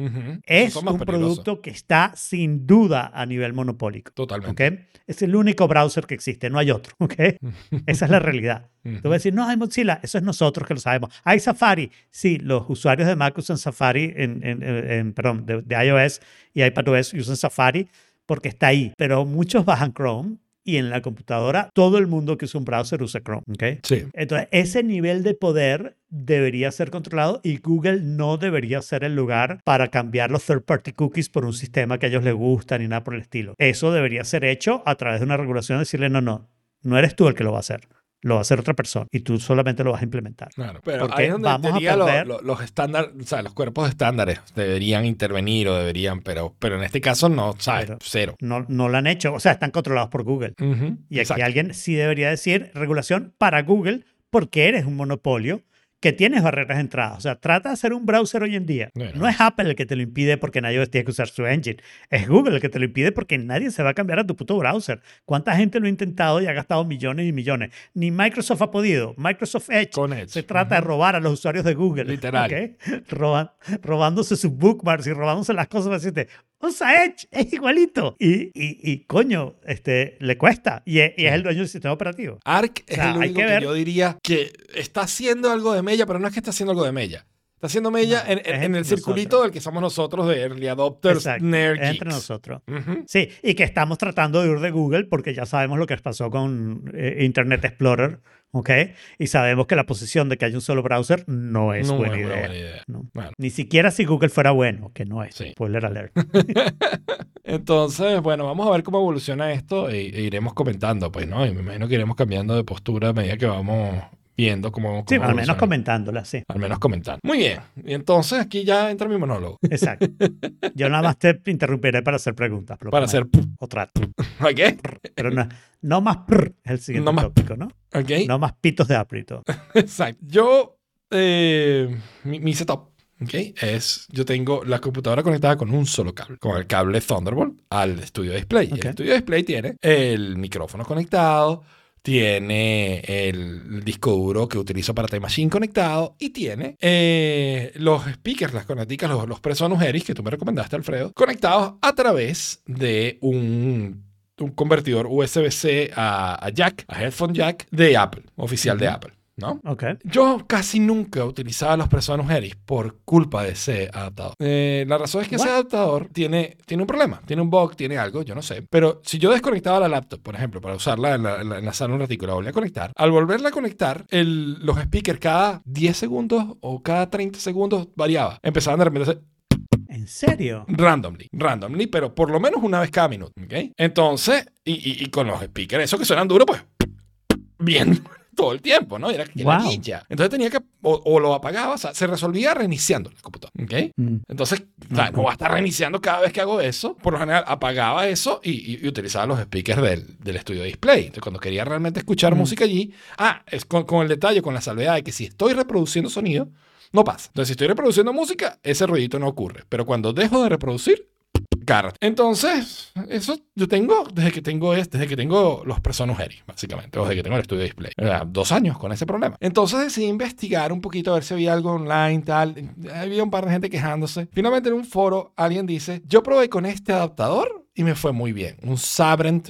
es un producto que está sin duda a nivel monopólico. Totalmente. ¿ok? Es el único browser que existe, no hay otro. ¿ok? Esa es la realidad. Ujú. Tú vas a decir, no, hay Mozilla, eso es nosotros que lo sabemos. Hay Safari, sí, los usuarios de Mac usan Safari, en, en- en- en- perdón, de, de iOS y iPadOS usan Safari porque está ahí, pero muchos bajan Chrome y en la computadora todo el mundo que usa un browser usa Chrome. ¿ok? Sí. Entonces, ese nivel de poder debería ser controlado y Google no debería ser el lugar para cambiar los third party cookies por un sistema que a ellos les gusta ni nada por el estilo. Eso debería ser hecho a través de una regulación, decirle, no, no, no eres tú el que lo va a hacer. Lo va a hacer otra persona y tú solamente lo vas a implementar. Claro, pero Porque ahí es donde vamos a lo- lo- los estándares, o sea, los cuerpos estándares deberían intervenir o deberían, pero, pero en este caso no, ¿sabes? Pero- Cero. No, no lo han hecho, o sea, están controlados por Google. Y aquí Exacto. alguien sí debería decir regulación para Google porque eres un monopolio que tienes barreras de entrada. O sea, trata de hacer un browser hoy en día. Bueno. No es Apple el que te lo impide porque nadie tiene que usar su engine. Es Google el que te lo impide porque nadie se va a cambiar a tu puto browser. ¿Cuánta gente lo ha intentado y ha gastado millones y millones? Ni Microsoft ha podido. Microsoft Edge. Con Edge. Se trata de robar a los usuarios de Google. Literal. Roban- robándose sus bookmarks y robándose las cosas para decirte, usa Edge, es igualito. Y, y, y, coño, este, le cuesta. Y es, y es el dueño del sistema operativo. Arc es O sea, el único que que, yo diría que está haciendo algo de mella, pero no es que está haciendo algo de mella. Está haciendo mella No, en, en- en el circulito nosotros. del que somos nosotros de early adopters, nerd entre nosotros. Ujú. Sí, y que estamos tratando de huir de Google porque ya sabemos lo que pasó con eh, Internet Explorer, ¿ok? Y sabemos que la posición de que hay un solo browser no es No buena es idea. buena idea. No. Bueno. Ni siquiera si Google fuera bueno, que no es. Sí. Spoiler alert. Entonces, bueno, vamos a ver cómo evoluciona esto e, e iremos comentando, pues, ¿no? Y me imagino que iremos cambiando de postura a medida que vamos viendo cómo. Sí, cómo al menos evoluciona. comentándola, sí. Al menos comentando. Muy bien. Y entonces aquí ya entra mi monólogo. Exacto. Yo nada más te interrumpiré para hacer preguntas. pero Para no, hacer. O trato. ¿Ok? Pero no, no más prr es el siguiente No más tópico, ¿no? ¿Ok? No más pitos de aprito. Exacto. Yo, eh, mi, mi setup, ¿ok? Es, yo tengo la computadora conectada con un solo cable, con el cable Thunderbolt al Studio Display. Ok. El Studio Display tiene el micrófono conectado, tiene el disco duro que utilizo para Time Machine conectado y tiene eh, los speakers, las conecticas, los, los Presonus Eris que tú me recomendaste, Alfredo, conectados a través de un un convertidor USB-C a, a jack, a headphone jack de Apple, oficial de Apple. ¿No? Yo casi nunca utilizaba los Presonus Eris por culpa de ese adaptador. Eh, la razón es que ese What? adaptador tiene, tiene un problema, tiene un bug, tiene algo, yo no sé. Pero si yo desconectaba la laptop, por ejemplo, para usarla en la, en la- en la sala un ratico, la volví a conectar, al volverla a conectar, el- los speakers cada 10 segundos o cada 30 segundos variaba. Empezaban de repente a hacer ¿En serio? randomly, randomly, pero por lo menos una vez cada minuto, ¿ok? Entonces, y, y- y con los speakers, esos que suenan duro, pues, bien todo el tiempo, ¿no? Era que Wow. ladilla. Entonces tenía que, o, o lo apagaba, o sea, se resolvía reiniciando el computador, ¿ok? Mm. Entonces, o sea, no va a estar reiniciando cada vez que hago eso. Por lo general, apagaba eso y, y- y utilizaba los speakers del, del estudio display. Entonces, cuando quería realmente escuchar Mm. música allí, ah, es con, con el detalle, con la salvedad de que si estoy reproduciendo sonido, no pasa. Entonces, si estoy reproduciendo música, ese ruidito no ocurre. Pero cuando dejo de reproducir, Garrett. Entonces, eso yo tengo desde que tengo es- desde que tengo los Presonus Eris, básicamente, o desde que tengo el estudio display. O sea, dos años con ese problema. Entonces decidí investigar un poquito a ver si había algo online, tal. Había un par de gente quejándose. Finalmente en un foro alguien dice, yo probé con este adaptador y me fue muy bien. Un Sabrent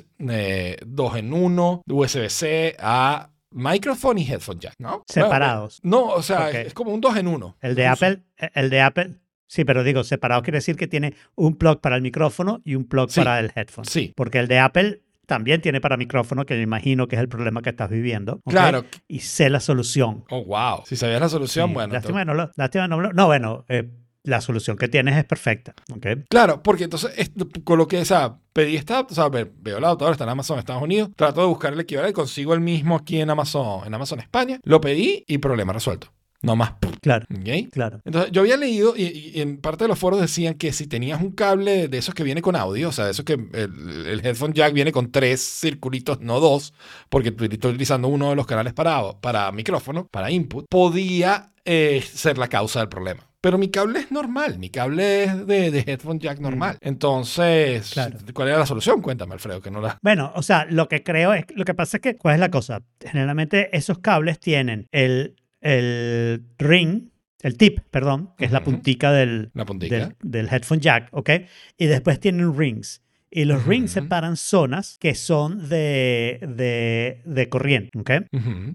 2 en 1, USB-C a microphone y headphone jack, ¿no? Separados. No, o sea, Ok. es como un 2 en 1. El de Apple, el de Apple, sí, pero digo, separado quiere decir que tiene un plug para el micrófono y un plug Sí. para el headphone. Sí. Porque el de Apple también tiene para micrófono, que me imagino que es el problema que estás viviendo. Claro. Y sé la solución. Oh, wow. Si sabías la solución, Sí, bueno. lástima, no, lo- lástima no, lo- no, bueno, eh, la solución que tienes es perfecta. ¿ok? Claro, porque entonces con lo que, o sea, pedí esta, o sea, ve- veo el adaptador, está en Amazon Estados Unidos, trato de buscar el equivalente, consigo el mismo aquí en Amazon, en Amazon España, lo pedí y problema resuelto. No más. Claro, ¿Ok? claro. Entonces, yo había leído y, y en parte de los foros decían que si tenías un cable de esos que viene con audio, o sea, de esos que el, el headphone jack viene con tres circulitos, no dos, porque estoy estoy utilizando uno de los canales para, para micrófono, para input, podía eh, ser la causa del problema. Pero mi cable es normal, mi cable es de, de headphone jack normal. Entonces, Claro. ¿cuál era la solución? Cuéntame, Alfredo, que no la... Bueno, o sea, lo que creo es, lo que pasa es que, ¿cuál es la cosa? Generalmente esos cables tienen el, el ring, el tip, perdón, que es la puntica del, La puntica. del, del headphone jack, ¿ok? Y después tienen rings. Y los rings separan zonas que son de, de, de corriente, ¿ok?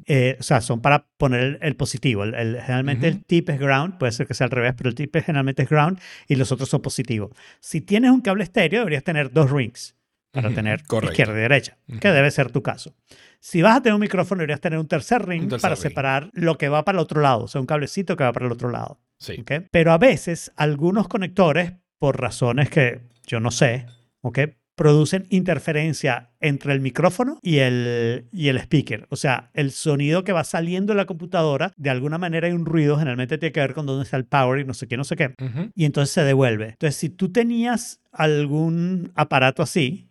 Eh, o sea, son para poner el, el positivo. El, el- generalmente el tip es ground, puede ser que sea al revés, pero el tip es- generalmente es ground y los otros son positivos. Si tienes un cable estéreo, deberías tener dos rings para tener correcto. izquierda y derecha, que debe ser tu caso. Si vas a tener un micrófono, deberías tener un tercer ring Un tercer para ring. separar lo que va para el otro lado, o sea, un cablecito que va para el otro lado. Sí. ¿ok? Pero a veces algunos conectores, por razones que yo no sé, ¿ok? producen interferencia entre el micrófono y el, y el speaker. O sea, el sonido que va saliendo de la computadora, de alguna manera hay un ruido, generalmente tiene que ver con dónde está el power y no sé qué, no sé qué. Y entonces se devuelve. Entonces, si tú tenías algún aparato así,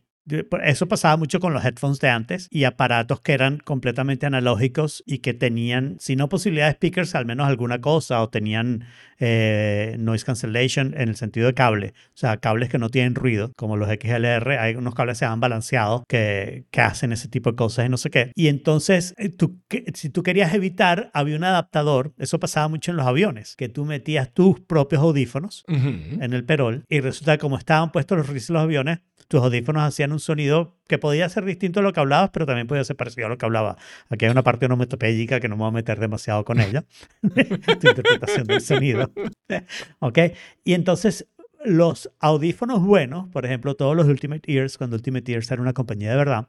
eso pasaba mucho con los headphones de antes y aparatos que eran completamente analógicos y que tenían, si no posibilidad de speakers, al menos alguna cosa o tenían eh, noise cancellation en el sentido de cable. O sea, cables que no tienen ruido, como los XLR. Hay unos cables que se han balanceado que, que hacen ese tipo de cosas y no sé qué. Y entonces, eh, tú, si tú querías evitar, había un adaptador. Eso pasaba mucho en los aviones, que tú metías tus propios audífonos Ujú. en el perol y resulta que como estaban puestos los los aviones, tus audífonos hacían un sonido que podía ser distinto a lo que hablabas, pero también podía ser parecido a lo que hablaba. Aquí hay una parte onomatopéyica que no me voy a meter demasiado con ella, tu interpretación del sonido. ¿Ok? Y entonces los audífonos buenos, por ejemplo, todos los Ultimate Ears, cuando Ultimate Ears era una compañía de verdad,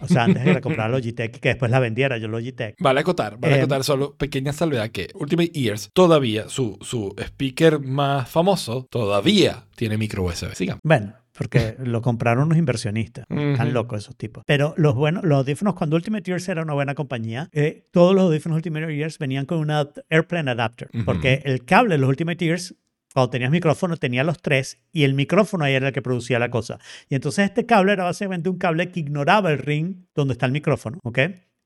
o sea, antes de la comprara Logitech y que después la vendiera yo Logitech, Vale acotar, vale Eh, acotar solo pequeña salvedad que Ultimate Ears todavía, su, su speaker más famoso, todavía tiene micro USB. Sigan. Bueno, porque lo compraron unos inversionistas. Están Ujú. locos esos tipos. Pero los buenos, los audífonos, cuando Ultimate Ears era una buena compañía, eh, todos los audífonos Ultimate Ears venían con un adapt- Airplane Adapter. Ujú. Porque el cable de los Ultimate Ears, cuando tenías micrófono, tenía los tres y el micrófono ahí era el que producía la cosa. Y entonces este cable era básicamente un cable que ignoraba el ring donde está el micrófono, ¿ok?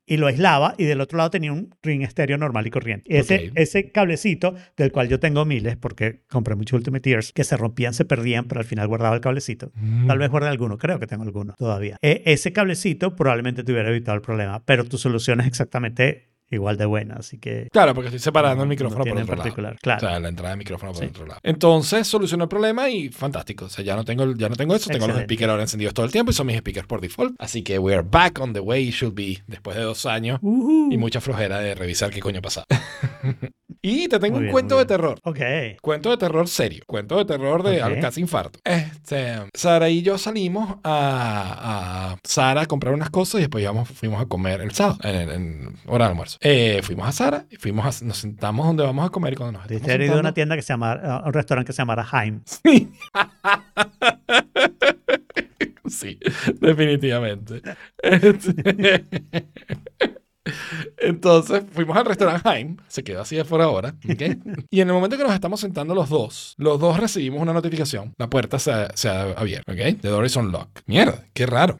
Y lo aislaba y del otro lado tenía un ring estéreo normal y corriente. Ese, Ok. ese cablecito, del cual yo tengo miles, porque compré muchos Ultimate Ears, que se rompían, se perdían, pero al final guardaba el cablecito. Tal vez guarde alguno, creo que tengo alguno todavía. E- ese cablecito probablemente te hubiera evitado el problema, pero tu solución es exactamente igual de buena, así que... Claro, porque estoy separando no- el no micrófono tiene por otro lado. particular, claro. O sea, la entrada de micrófono por Sí. otro lado. Entonces solucionó el problema y fantástico. O sea, ya no tengo, ya no tengo eso. Tengo los speakers ahora encendidos todo el tiempo y son mis speakers por default. Así que we're back on the way it should be después de dos años Ujú. y mucha flojera de revisar qué coño pasaba. y te tengo Muy un bien, cuento de terror. Ok. Cuento de terror serio. Cuento de terror de Ok. al- casi infarto. Este, Sara y yo salimos a, a Sara a comprar unas cosas y después íbamos, fuimos a comer el sábado, en, en hora de almuerzo. Eh, fuimos a Sara y fuimos a- nos sentamos donde vamos a comer y cuando nos Diste ido a una tienda que se llama, a un restaurante que se llamara Haim. Sí. Sí, definitivamente. Este- Entonces fuimos al restaurante Haim, se quedó así de por ahora, ¿ok? Y en el momento que nos estamos sentando los dos, los dos recibimos una notificación. La puerta se, ha- se ha abierto, ¿ok? The door is unlocked. Mierda, qué raro.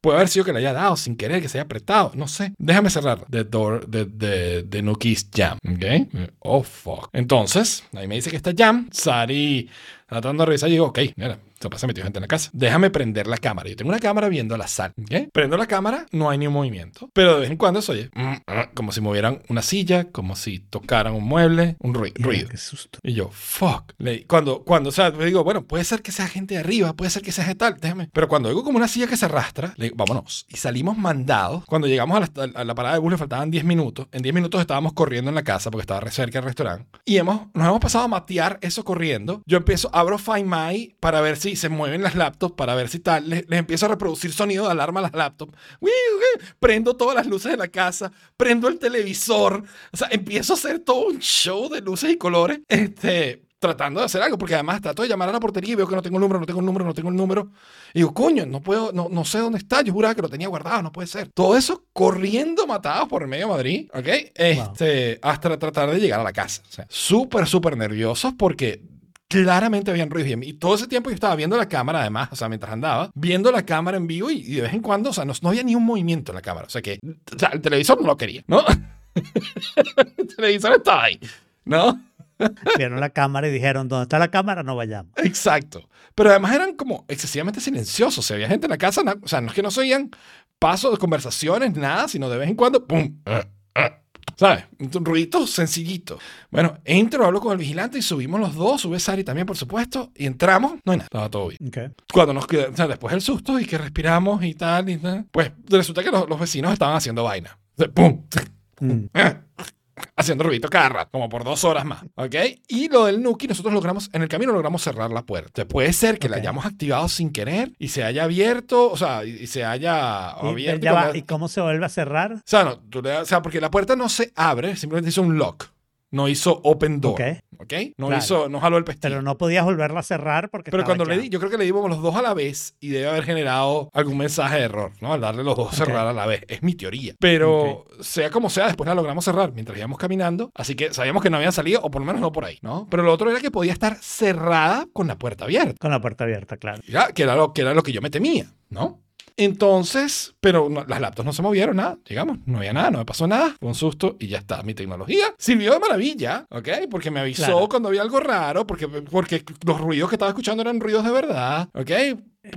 Puede haber sido que le haya dado sin querer, que se haya apretado, no sé. Déjame cerrar. The door, the, the, the Nuki's jam, ¿ok? Oh, fuck. Entonces, ahí me dice que está jam. Sari tratando de revisar y digo, ok, mira, se pasa metido gente en la casa. Déjame prender la cámara. Yo tengo una cámara viendo la sala, ¿ok? Prendo la cámara, no hay ni un movimiento. Pero de vez en cuando se oye mm, ah, como si movieran una silla, como si tocaran un mueble, un rui- ruido. Qué susto. Y yo, fuck. Cuando, cuando, o sea, digo, bueno, puede ser que sea gente de arriba, puede ser que sea tal, déjame. Pero cuando oigo como una silla que se arrastra, le digo, vámonos. Y salimos mandados. Cuando llegamos a la, a la parada de bus le faltaban 10 minutos. En 10 minutos estábamos corriendo en la casa porque estaba cerca del restaurante. Y hemos, nos hemos pasado a matear eso corriendo. Yo empiezo, abro Find My para ver si se mueven las laptops, para ver si tal. Les, les empiezo a reproducir sonido de alarma a las laptops. Uy, uy, Prendo todas las luces de la casa, prendo el televisor. O sea, empiezo a hacer todo un show de luces y colores. Este, tratando de hacer algo, porque además trato de llamar a la portería y veo que no tengo el número, no tengo el número, no tengo el número. Y digo, coño, no puedo, no, no sé dónde está. Yo juraba que lo tenía guardado, no puede ser. Todo eso corriendo matados por el medio de Madrid, ¿ok? Este, hasta tratar de llegar a la casa. O sea, súper, súper nerviosos porque claramente habían ruidos. Y todo ese tiempo yo estaba viendo la cámara, además, o sea, mientras andaba, viendo la cámara en vivo y, y de vez en cuando, o sea, no, no había ni un movimiento en la cámara. O sea, que o sea, el televisor no lo quería, ¿no? el televisor estaba ahí, ¿no? Vieron la cámara y dijeron, ¿dónde está la cámara? No vayamos. Exacto. Pero además eran como excesivamente silenciosos. Si había gente en la casa, o sea, no es que no se oían pasos, conversaciones, nada, sino de vez en cuando, ¡pum! eh, ¿Sabes? Un ruidito sencillito. Bueno, entro, hablo con el vigilante y subimos los dos, sube Sari también, por supuesto, y entramos, no hay nada, estaba todo bien. Ok. Cuando nos queda, o sea, después del susto y que respiramos y tal, y tal, pues resulta que los, los vecinos estaban haciendo vaina. ¡Pum! Mm. haciendo ruidito cada rato, como por dos horas más, ¿ok? Y lo del Nuki, nosotros logramos, en el camino logramos cerrar la puerta. Puede ser que la hayamos activado sin querer y se haya abierto, o sea, y, se haya Y, abierto. y va, cuando- ¿Y cómo se vuelve a cerrar? O sea, no, tú le- o sea, porque la puerta no se abre, simplemente hizo un lock. No hizo open door. Ok. ¿Ok? No Claro. hizo, no jaló el pestillo. Pero no podías volverla a cerrar porque Pero cuando le di, yo creo que le dimos los dos a la vez y debe haber generado algún mensaje de error, ¿no? Al darle los dos a cerrar a la vez. Es mi teoría. Pero sea como sea, después la logramos cerrar mientras íbamos caminando. Así que sabíamos que no habían salido, o por lo menos no por ahí, ¿no? Pero lo otro era que podía estar cerrada con la puerta abierta. Con la puerta abierta, claro. Ya, que era lo que, era lo que yo me temía, ¿no? Entonces, pero no- las laptops no se movieron nada, digamos, no había nada, no me pasó nada, fue un susto y ya está. Mi tecnología sirvió de maravilla, ¿ok? Porque me avisó Claro. cuando había algo raro, porque, porque los ruidos que estaba escuchando eran ruidos de verdad, ¿ok?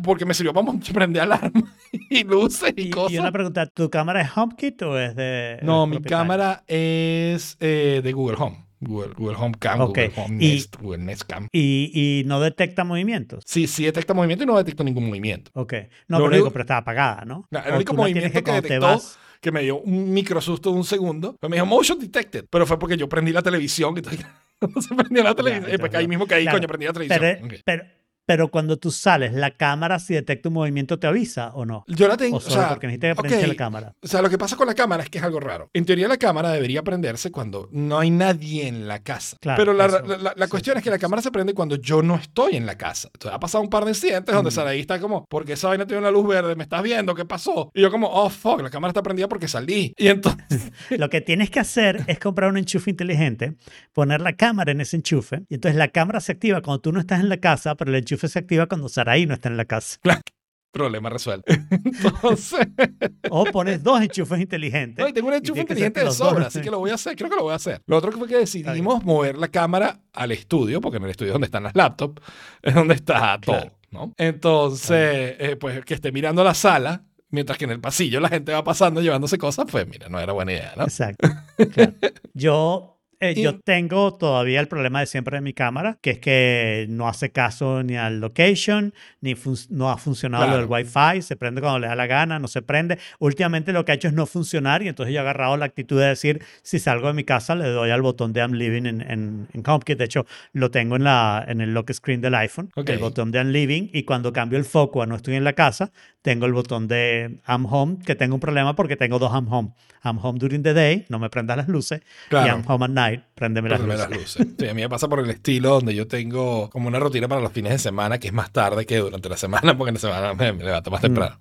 Porque me sirvió para prender alarma y luces y, Y, cosas. y una pregunta, ¿tu cámara es HomeKit o es de... no, mi cámara es eh, de Google Home. Google, Google Home Cam, Google Home y- Nest, Google Nest Cam. Y, y no detecta movimientos. Sí, sí detecta movimiento y no detecto ningún movimiento. Ok. No, Lo pero digo, pero está apagada, ¿no? No, el único movimiento que, detectó, que me dio un micro susto de un segundo, pues me dijo motion detected, pero fue porque yo prendí la televisión entonces no se prendió la televisión. Pues ya, ahí mismo caí, Claro, coño, prendí la televisión. Pero, pero, pero cuando tú sales, ¿la cámara si detecta un movimiento te avisa o no? Yo la tengo, O o solo sea, porque necesitas que ok, prender la cámara. O sea, lo que pasa con la cámara es que es algo raro. En teoría la cámara debería prenderse cuando no hay nadie en la casa. Claro, Pero la, eso, la- la- la sí, cuestión sí, es que la cámara se prende cuando yo no estoy en la casa. Entonces ha pasado un par de incidentes donde Mm. Saraí está como, porque esa vaina tiene una luz verde? ¿Me estás viendo? ¿Qué pasó? Y yo como, oh, fuck, la cámara está prendida porque salí. Y entonces... Lo que tienes que hacer es comprar un enchufe inteligente, poner la cámara en ese enchufe, y entonces la cámara se activa cuando tú no estás en la casa, pero el enchufe se activa cuando Saraí no está en la casa. Problema resuelto. Entonces... O pones dos enchufes inteligentes. No, y tengo un enchufe inteligente de dos. sobra, así que lo voy a hacer. Creo que lo voy a hacer. Lo otro que fue que decidimos mover la cámara al estudio, porque en el estudio es donde están las laptops, es donde está todo, Claro. ¿no? Entonces, eh, pues que esté mirando la sala mientras que en el pasillo la gente va pasando llevándose cosas, pues mira, no era buena idea, ¿no? Exacto. claro. Yo, eh, Y- yo tengo todavía el problema de siempre de mi cámara, que es que no hace caso ni al location, ni no ha funcionado lo del Claro. Wi-Fi, se prende cuando le da la gana, no se prende. Últimamente lo que ha hecho es no funcionar y entonces yo he agarrado la actitud de decir, si salgo de mi casa le doy al botón de I'm Living en, en, en HomeKit. De hecho, lo tengo en, la, en el lock screen del iPhone, Ok. el botón de I'm Living y cuando cambio el foco a no estoy en la casa, tengo el botón de I'm Home, que tengo un problema porque tengo dos I'm Home. I'm Home during the day, no me prendas las luces, y Claro. I'm Home at night, préndeme las Préndeme luces. las luces. Sí, a mí me pasa por el estilo donde yo tengo como una rutina para los fines de semana que es más tarde que durante la semana, porque en la semana me, me levanto Mm. más temprano.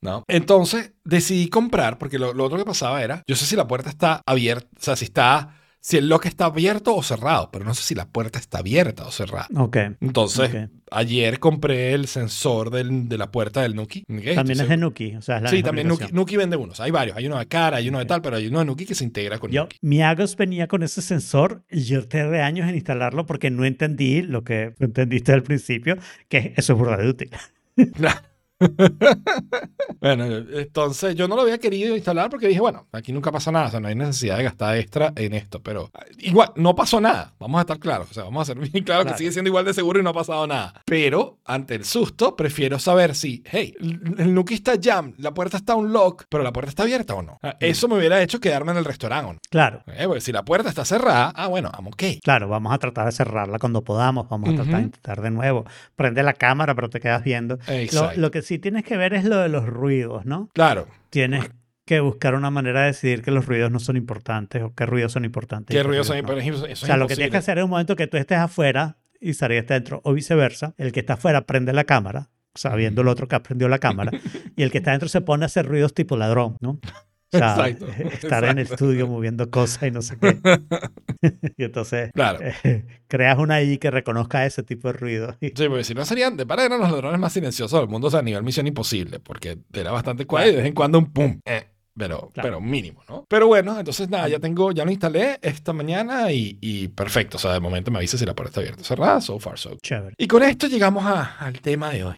¿No? Entonces decidí comprar, porque lo, lo otro que pasaba era, yo sé si la puerta está abierta, o sea, si está, si el lock está abierto o cerrado, pero no sé si la puerta está abierta o cerrada. Ok. Entonces, Ok. ayer compré el sensor del- de la puerta del Nuki. ¿ok? También es de Nuki, o sea, es la Sí, también Nuki. Nuki vende unos. Hay varios. Hay uno de cara, hay uno de tal, pero hay uno de Nuki que se integra con Yo, Nuki. mi Agos venía con ese sensor y yo tardé años en instalarlo porque no entendí lo que entendiste al principio, que eso es burda de útil. bueno, entonces yo no lo había querido instalar porque dije, bueno, aquí nunca pasa nada, o sea, no hay necesidad de gastar extra en esto, pero ah, igual, no pasó nada, vamos a estar claros, o sea, vamos a ser bien claros Claro. que sigue siendo igual de seguro y no ha pasado nada. Pero ante el susto, prefiero saber si, hey, el Nuki está jam, la puerta está un lock, pero la puerta está abierta o no. Ah, Eso me hubiera hecho quedarme en el restaurante no. Claro, Eh, porque si la puerta está cerrada, ah, bueno, I'm okay. claro, vamos a tratar de cerrarla cuando podamos, vamos a tratar de Ujú. intentar de nuevo. Prende la cámara, pero te quedas viendo. Lo, Exacto. lo que sí tienes que ver es lo de los ruidos, ¿no? Claro, Tienes que buscar una manera de decidir que los ruidos no son importantes o qué ruidos son importantes. qué ruido son, no. pero eso es O sea, lo que tienes que hacer es un momento que tú estés afuera y Sari esté dentro, o viceversa. El que está afuera prende la cámara, sabiendo el otro que aprendió la cámara, y el que está dentro se pone a hacer ruidos tipo ladrón, ¿no? Sea, Exacto, estar en el exacto. estudio moviendo cosas y no sé qué. y entonces Claro. eh, creas una I que reconozca ese tipo de ruido. Sí, porque si no serían, de para eran los ladrones más silenciosos del mundo, o sea, a nivel misión imposible, porque era bastante cuadro y de vez en cuando un pum. eh, pero, Claro. pero mínimo, ¿no? Pero bueno, entonces nada, ya tengo, ya lo instalé esta mañana y, y perfecto. O sea, de momento me avisa si la puerta está abierta o cerrada, so far so. Chévere. Y con esto llegamos a- al tema de hoy.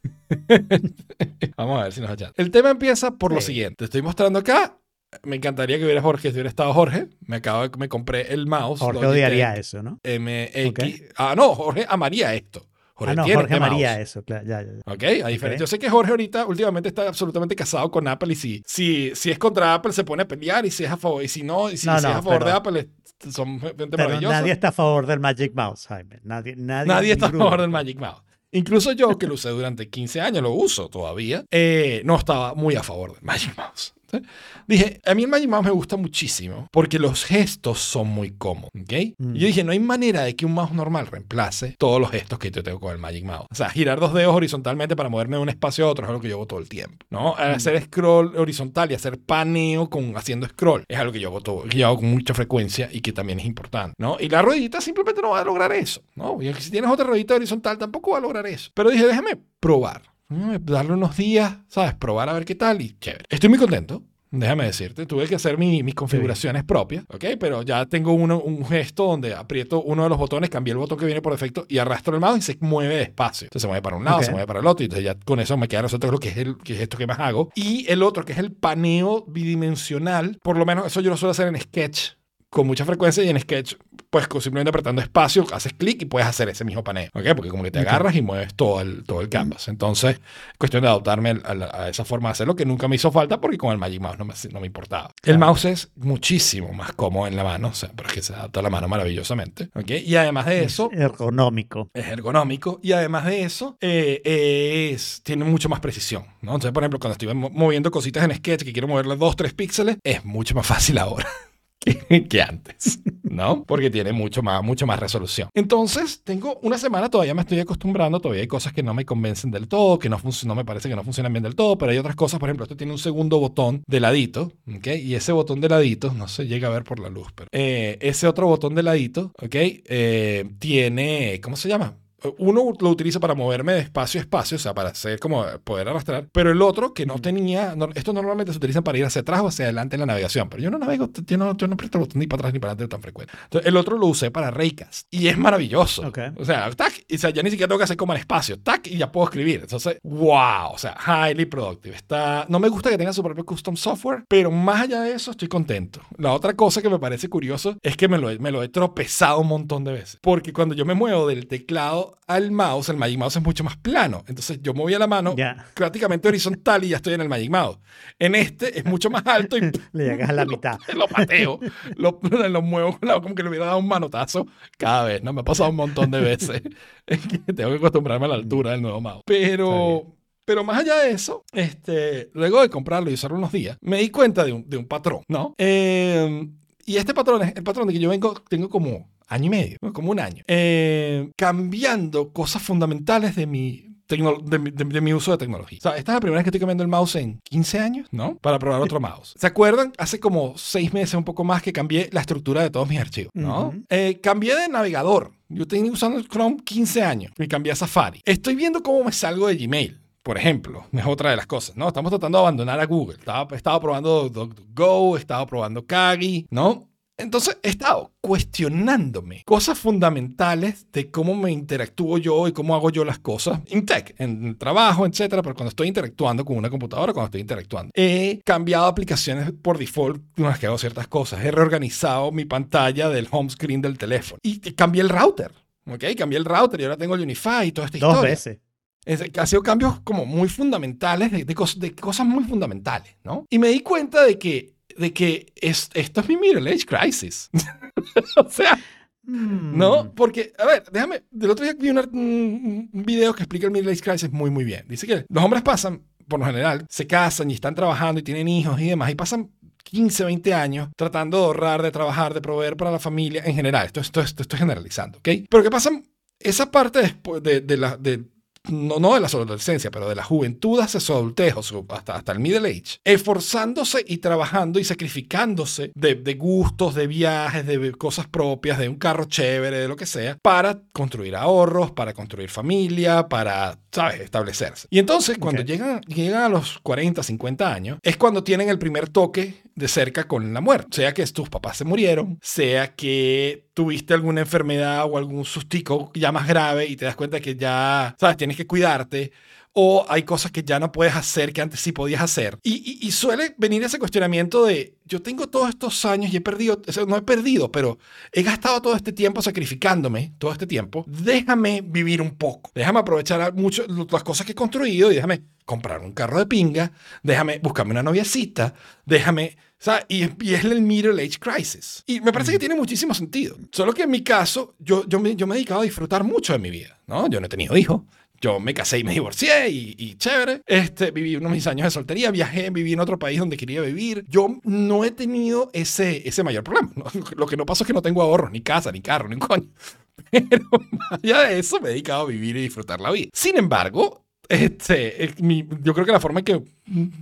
Vamos a ver si nos hallan. El tema empieza por lo Sí. siguiente. Te estoy mostrando acá. Me encantaría que hubiera Jorge, si hubiera estado Jorge. Me acabo de, me compré el mouse. Jorge Logitech odiaría eso, ¿no? MX. Ok. Ah, no, Jorge amaría esto. Jorge ah, no, tiene Jorge este María mouse. eso, claro, ya, ya, ya. Ok, a diferencia. Yo sé que Jorge ahorita últimamente está absolutamente casado con Apple y si, si, si es contra Apple se pone a pelear y si es a favor, y si no, y si, No, si no, es a favor pero- de Apple son gente maravillosa. nadie está a favor del Magic Mouse, Jaime. Nadie, nadie, Nadie está a favor del Magic Mouse. Incluso yo, que lo usé durante 15 años, lo uso todavía, eh, no estaba muy a favor del Magic Mouse. ¿Sí? Dije, a mí el Magic Mouse me gusta muchísimo porque los gestos son muy cómodos. ¿ok? Mm. Y yo dije, no hay manera de que un mouse normal reemplace todos los gestos que yo tengo con el Magic Mouse. O sea, girar dos dedos horizontalmente para moverme de un espacio a otro es algo que yo hago todo el tiempo. ¿no? Mm. Hacer scroll horizontal y hacer paneo con, haciendo scroll es algo que yo hago, todo, que yo hago con mucha frecuencia y que también es importante. ¿no? Y la ruedita simplemente no va a lograr eso. ¿no? Y si tienes otra ruedita horizontal tampoco va a lograr eso. Pero dije, déjame probar. Darle unos días, ¿sabes? Probar a ver qué tal y chévere. Estoy muy contento. Déjame decirte, tuve que hacer mi- mis configuraciones propias, ¿ok? Pero ya tengo uno, un gesto donde aprieto uno de los botones, cambié el botón que viene por defecto y arrastro el mouse y se mueve despacio. Entonces se mueve para un lado, Ok. se mueve para el otro y entonces ya con eso me queda resuelto lo que es, el, que es esto que más hago. Y el otro, que es el paneo bidimensional, por lo menos eso yo lo suelo hacer en Sketch con mucha frecuencia y en Sketch, pues simplemente apretando espacio, haces clic y puedes hacer ese mismo paneo, ¿ok? Porque como que te agarras y mueves todo el, todo el canvas. Entonces, es cuestión de adaptarme a, a esa forma de hacerlo que nunca me hizo falta porque con el Magic Mouse no me, no me importaba. El Claro. mouse es muchísimo más cómodo en la mano, o sea, pero es que se adapta a la mano maravillosamente, ¿ok? Y además de eso, Es ergonómico. es ergonómico y además de eso eh, es, tiene mucho más precisión. ¿no? Entonces, por ejemplo, cuando estoy mo- moviendo cositas en Sketch que quiero moverle 2, 3 píxeles, es mucho más fácil ahora. Que, que antes, ¿no? Porque tiene mucho más, mucho más resolución. Entonces, tengo una semana, todavía me estoy acostumbrando, todavía hay cosas que no me convencen del todo, que no, no me parece que no funcionan bien del todo, pero hay otras cosas, por ejemplo, esto tiene un segundo botón de ladito, ¿ok? Y ese botón de ladito, no se llega a ver por la luz, pero eh, ese otro botón de ladito, ¿ok? Eh, tiene, ¿cómo se llama? Uno lo utilizo para moverme de espacio a espacio, o sea, para hacer como poder arrastrar, pero el otro que no tenía, no- esto normalmente se utiliza para ir hacia atrás o hacia adelante en la navegación, pero yo no navego, yo no, yo no presto el botón ni para atrás ni para adelante tan frecuente. Entonces, el otro lo usé para Raycast y es maravilloso. Ok. O sea, tac, y, o sea, ya ni siquiera tengo que hacer como el espacio, tac, y ya puedo escribir. Entonces, wow, o sea, highly productive. Está, no me gusta que tenga su propio custom software, pero más allá de eso estoy contento. La otra cosa que me parece curioso es que me lo, me lo he tropezado un montón de veces. Porque cuando yo me muevo del teclado al mouse, el Magic Mouse es mucho más plano. Entonces yo movía la mano Ya. prácticamente horizontal y ya estoy en el Magic Mouse. En este es mucho más alto y Le llegas a la mitad. lo pateo, lo, lo muevo como que le hubiera dado un manotazo cada vez, ¿no? Me ha pasado un montón de veces. Es que tengo que acostumbrarme a la altura del nuevo mouse. Pero, pero más allá de eso, este, luego de comprarlo y usarlo unos días, me di cuenta de un, de un patrón, ¿no? Eh, y este patrón es el patrón de que yo vengo, tengo como año y medio, ¿no? como un año, eh, cambiando cosas fundamentales de mi, de, de- de mi uso de tecnología. O sea, esta es la primera vez que estoy cambiando el mouse en 15 años, ¿no? Para probar otro mouse. ¿Se acuerdan? Hace como 6 meses, un poco más, que cambié la estructura de todos mis archivos, ¿no? Ujú. Eh, cambié de navegador. Yo tenía usando el Chrome 15 años y cambié a Safari. Estoy viendo cómo me salgo de Gmail. Por ejemplo, es otra de las cosas, ¿no? Estamos tratando de abandonar a Google. Estaba, estaba probando DuckDuckGo, estaba probando Kagi, ¿no? Entonces he estado cuestionándome cosas fundamentales de cómo me interactúo yo y cómo hago yo las cosas en tech, en el trabajo, etcétera, pero cuando estoy interactuando con una computadora, cuando estoy interactuando. He cambiado aplicaciones por default con las que hago ciertas cosas. He reorganizado mi pantalla del home screen del teléfono y cambié el router. ¿Ok? Cambié el router y ahora tengo el Unify y toda esta Dos historia. veces. Es, ha sido cambios como muy fundamentales, de, de cos- de cosas muy fundamentales, ¿no? Y me di cuenta de que, de que es, esto es mi middle age crisis. o sea, Mm. ¿no? Porque, a ver, déjame, del otro día vi una- un video que explica el middle age crisis muy, muy bien. Dice que los hombres pasan, por lo general, se casan y están trabajando y tienen hijos y demás, y pasan 15, 20 años tratando de ahorrar, de trabajar, de proveer para la familia en general. Esto, esto, esto estoy generalizando, ¿ok? Pero que pasan esa parte después de, de la... De, no, no de la adolescencia, pero de la juventud hacia su adultez o su- hasta, hasta el middle age, esforzándose y trabajando y sacrificándose de, de gustos, de viajes, de cosas propias, de un carro chévere, de lo que sea, para construir ahorros, para construir familia, para, ¿sabes?, establecerse. Y entonces, cuando llegan, llegan a los 40, 50 años, es cuando tienen el primer toque de cerca con la muerte. Sea que tus papás se murieron, sea que tuviste alguna enfermedad o algún sustico ya más grave y te das cuenta que ya, ¿sabes?, tienes que cuidarte. O hay cosas que ya no puedes hacer que antes sí podías hacer. Y, suele venir ese cuestionamiento de, yo tengo todos estos años y he perdido, no he perdido, pero he gastado todo este tiempo sacrificándome, todo este tiempo. Déjame vivir un poco. Déjame aprovechar mucho las cosas que he construido y déjame comprar un carro de pinga. Déjame buscarme una noviecita. Déjame... O sea, y, y es el middle age crisis. Y me parece que tiene muchísimo sentido. Solo que en mi caso, yo, yo, me, yo me he dedicado a disfrutar mucho de mi vida, ¿no? Yo no he tenido hijos. Yo me casé y me divorcié y, y chévere. Este, viví unos mis años de soltería, viajé, viví en otro país donde quería vivir. Yo no he tenido ese, ese mayor problema. ¿no? Lo que no pasa es que no tengo ahorros, ni casa, ni carro, ni un coño. Pero más allá de eso, me he dedicado a vivir y disfrutar la vida. Sin embargo, este, mi- yo creo que la forma en que,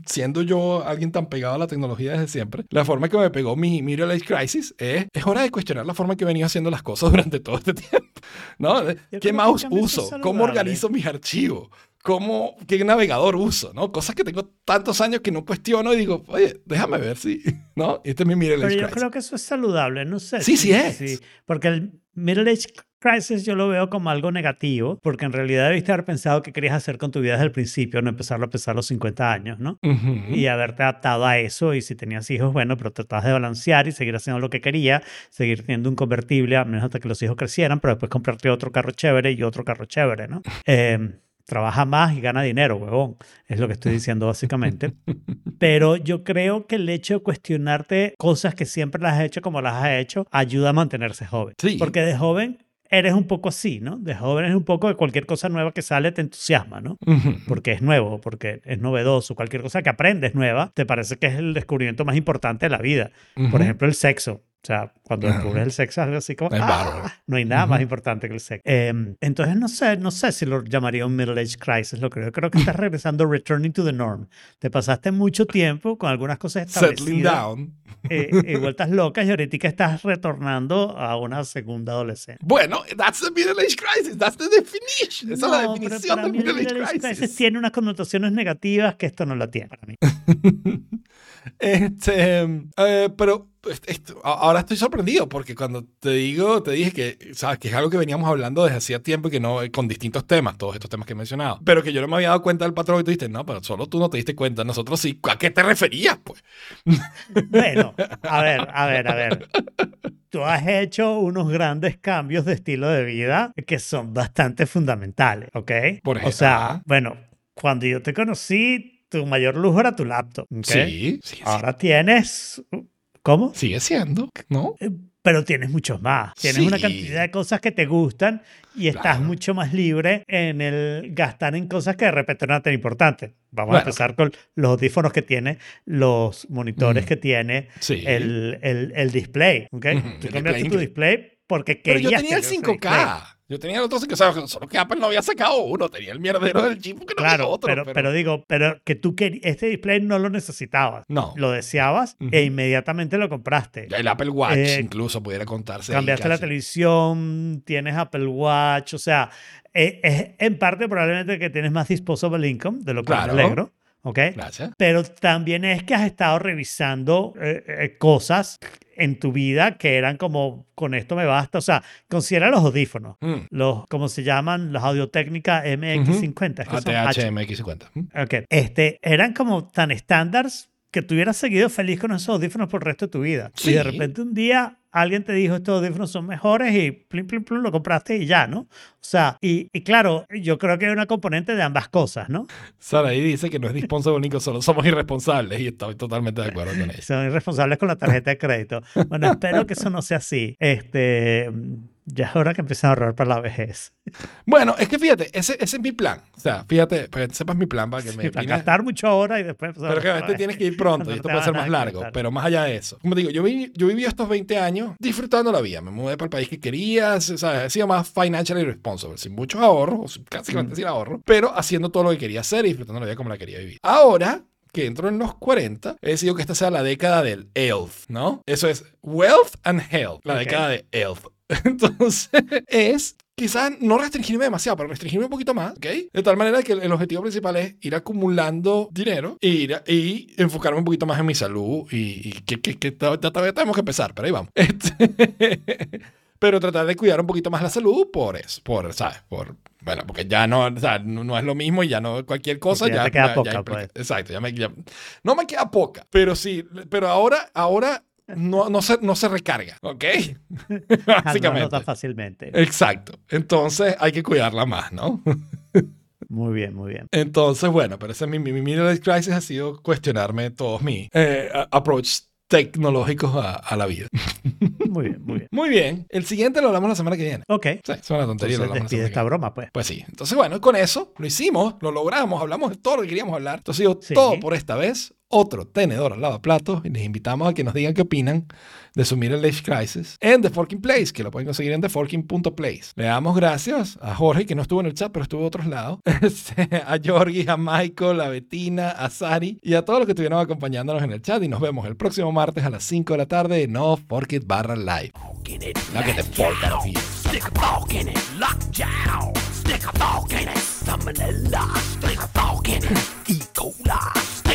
siendo yo alguien tan pegado a la tecnología desde siempre, la forma en que me pegó mi middle age crisis es, es hora de cuestionar la forma en que he venido haciendo las cosas durante todo este tiempo. ¿no? Yo ¿Qué mouse uso? ¿Cómo organizo mis archivos? ¿Cómo, ¿Qué navegador uso? ¿no? Cosas que tengo tantos años que no cuestiono y digo, oye, déjame ver si... ¿no? Este es mi middle Pero age yo crisis. creo que eso es saludable, no sé. Sí, sí es. porque el middle age crisis yo lo veo como algo negativo, porque en realidad debiste haber pensado qué querías hacer con tu vida desde el principio, no empezarlo a pensar a los 50 años, ¿no? Ujú. Y haberte adaptado a eso, y si tenías hijos, bueno, pero tratabas de balancear y seguir haciendo lo que quería, seguir teniendo un convertible, a menos hasta que los hijos crecieran, pero después comprarte otro carro chévere y otro carro chévere, ¿no? Eh, trabaja más y gana dinero, huevón. Es lo que estoy diciendo básicamente. Pero yo creo que el hecho de cuestionarte cosas que siempre las has hecho como las has hecho ayuda a mantenerse joven. Sí. Porque de joven eres un poco así, ¿no? De joven eres un poco de cualquier cosa nueva que sale te entusiasma, ¿no? Porque es nuevo, porque es novedoso, cualquier cosa que aprendes nueva, te parece que es el descubrimiento más importante de la vida. Por ejemplo, el sexo. O sea, cuando descubres el sexo es algo así como... Es "Ah, no hay nada más importante que el sexo. Em, entonces, no sé, no sé si lo llamaría un middle age crisis. Lo creo. Creo que estás regresando, returning to the norm. Te pasaste mucho tiempo con algunas cosas Settling establecidas down. eh, y vueltas locas y ahorita estás retornando a una segunda adolescente. Bueno, that's the middle age crisis. That's the definition. Esa es la No, definición del middle middle age crisis. crisis tiene unas connotaciones negativas que esto no la tiene para mí. Este, eh, pero esto- ahora estoy sorprendido porque cuando te digo, te dije que, sabes, que es algo que veníamos hablando desde hacía tiempo y que no, con distintos temas, todos estos temas que he mencionado, pero que yo no me había dado cuenta del patrón y tú dijiste, no, pero solo tú no te diste cuenta, nosotros sí. ¿A qué te referías, pues? Bueno, a ver, a ver, a ver. Tú has hecho unos grandes cambios de estilo de vida que son bastante fundamentales, ¿ok? Por o ejemplo, sea, ajá. bueno, cuando yo te conocí, tu mayor lujo era tu laptop, ¿ok? Sí, sí, sí. Ahora tienes... ¿Cómo? Sigue siendo, ¿no? Eh, Pero tienes muchos más. Tienes una cantidad de cosas que te gustan y estás Claro. mucho más libre en el gastar en cosas que de repente no eran tan importantes. Vamos Bueno. a empezar con los audífonos que tiene, los monitores Mm. que tiene, Sí. el, el, el display. ¿ok? Ujú, Tú el cambiaste display tu display porque Pero querías yo tenía el tener ese display. 5K. Yo tenía el otro 5K. O sea, solo que Apple no había sacado uno. Tenía el mierdero del chip porque no Claro, otro. pero, pero digo, pero que tú querías, este display no lo necesitabas. No. Lo deseabas e inmediatamente lo compraste. El Apple Watch Eh, incluso pudiera contarse. Cambiaste la televisión, tienes Apple Watch, o sea, eh, es en parte probablemente que tienes más disposable income, de lo que Claro. me alegro, ¿ok? Gracias. Pero también es que has estado revisando eh, eh, cosas en tu vida que eran como, con esto me basta, o sea, considera los audífonos, Mm. los, ¿cómo se llaman? Los Audio Técnica MX50. es que son H. ATH-MX50. Mm. Ok. Este, eran como tan estándares que tú hubieras seguido feliz con esos audífonos por el resto de tu vida. Y de Sí. repente un día alguien te dijo estos audífonos son mejores y plin, plin, plin, lo compraste y ya, ¿no? O sea, y, y claro, yo creo que hay una componente de ambas cosas, ¿no? Sara ahí dice que no es disponsable Nico, solo somos irresponsables y estoy totalmente de acuerdo con eso. Son irresponsables con la tarjeta de crédito. Bueno, espero que eso no sea así. Este, ya es hora que empiecen a ahorrar para la vejez. Bueno, es que fíjate, ese, ese es mi plan. O sea, fíjate, para que sepas mi plan para que me Sí, para gastar mucho ahora y después... a Pero que tienes que ir pronto Cuando y esto no puede ser más largo. gastar. Pero más allá de eso. Como te digo, yo, vi, yo viví estos 20 años disfrutando la vida. Me mudé para el país que quería. ¿sabes? He sido más financially responsible. Sin muchos ahorros, casi Mm. sin ahorro. Pero haciendo todo lo que quería hacer y disfrutando la vida como la quería vivir. Ahora que entro en los 40, he decidido que esta sea la década del health, ¿no? Eso es wealth and health. La Ok. década de health. Entonces, es quizás no restringirme demasiado, pero restringirme un poquito más, ¿ok? De tal manera que el, objetivo principal es ir acumulando dinero y, ir a- y enfocarme un poquito más en mi salud y, y que, que, que to- to- todavía tenemos que empezar, pero ahí vamos. Este, pero tratar de cuidar un poquito más la salud por eso, por, ¿sabes? Por, bueno, porque ya no, o sea, no, no es lo mismo y ya no cualquier cosa. Porque ya ya, te queda ya- poca, ya- pues. Exacto, ya me, ya- no me queda poca, pero sí, pero ahora, ahora no, no, se, no se recarga, ¿ok? Ah, no Básicamente. nota fácilmente. Exacto. Entonces hay que cuidarla más, ¿no? Muy bien, muy bien. Entonces, bueno, pero ese es mi, mi, mi crisis ha sido cuestionarme todos mis eh, approach tecnológicos a, a la vida. Muy bien, muy bien. Muy bien. El siguiente lo hablamos la semana que viene. Ok. Sí, es una tontería. lo Entonces hablamos la despide semana que esta broma, pues. Pues sí. Entonces, bueno, con eso lo hicimos, lo logramos, hablamos de todo lo que queríamos hablar. Esto ha sido Sí. todo por esta vez. Otro tenedor al lavaplatos y les invitamos a que nos digan qué opinan de su Middle Age Crisis en The Forking Place, que lo pueden conseguir en theforking.place. Le damos gracias a Jorge, que no estuvo en el chat, pero estuvo de otros lados, Este, a Georgie, a Michael, a Bettina, a Sari y a todos los que estuvieron acompañándonos en el chat. Y nos vemos el próximo martes a las 5 de la tarde en No Fork It barra live. in it. Now get the fork out of here. Stick a fork in it. Stick a fork in it. Salmonella. Stick a fork in it. E. coli.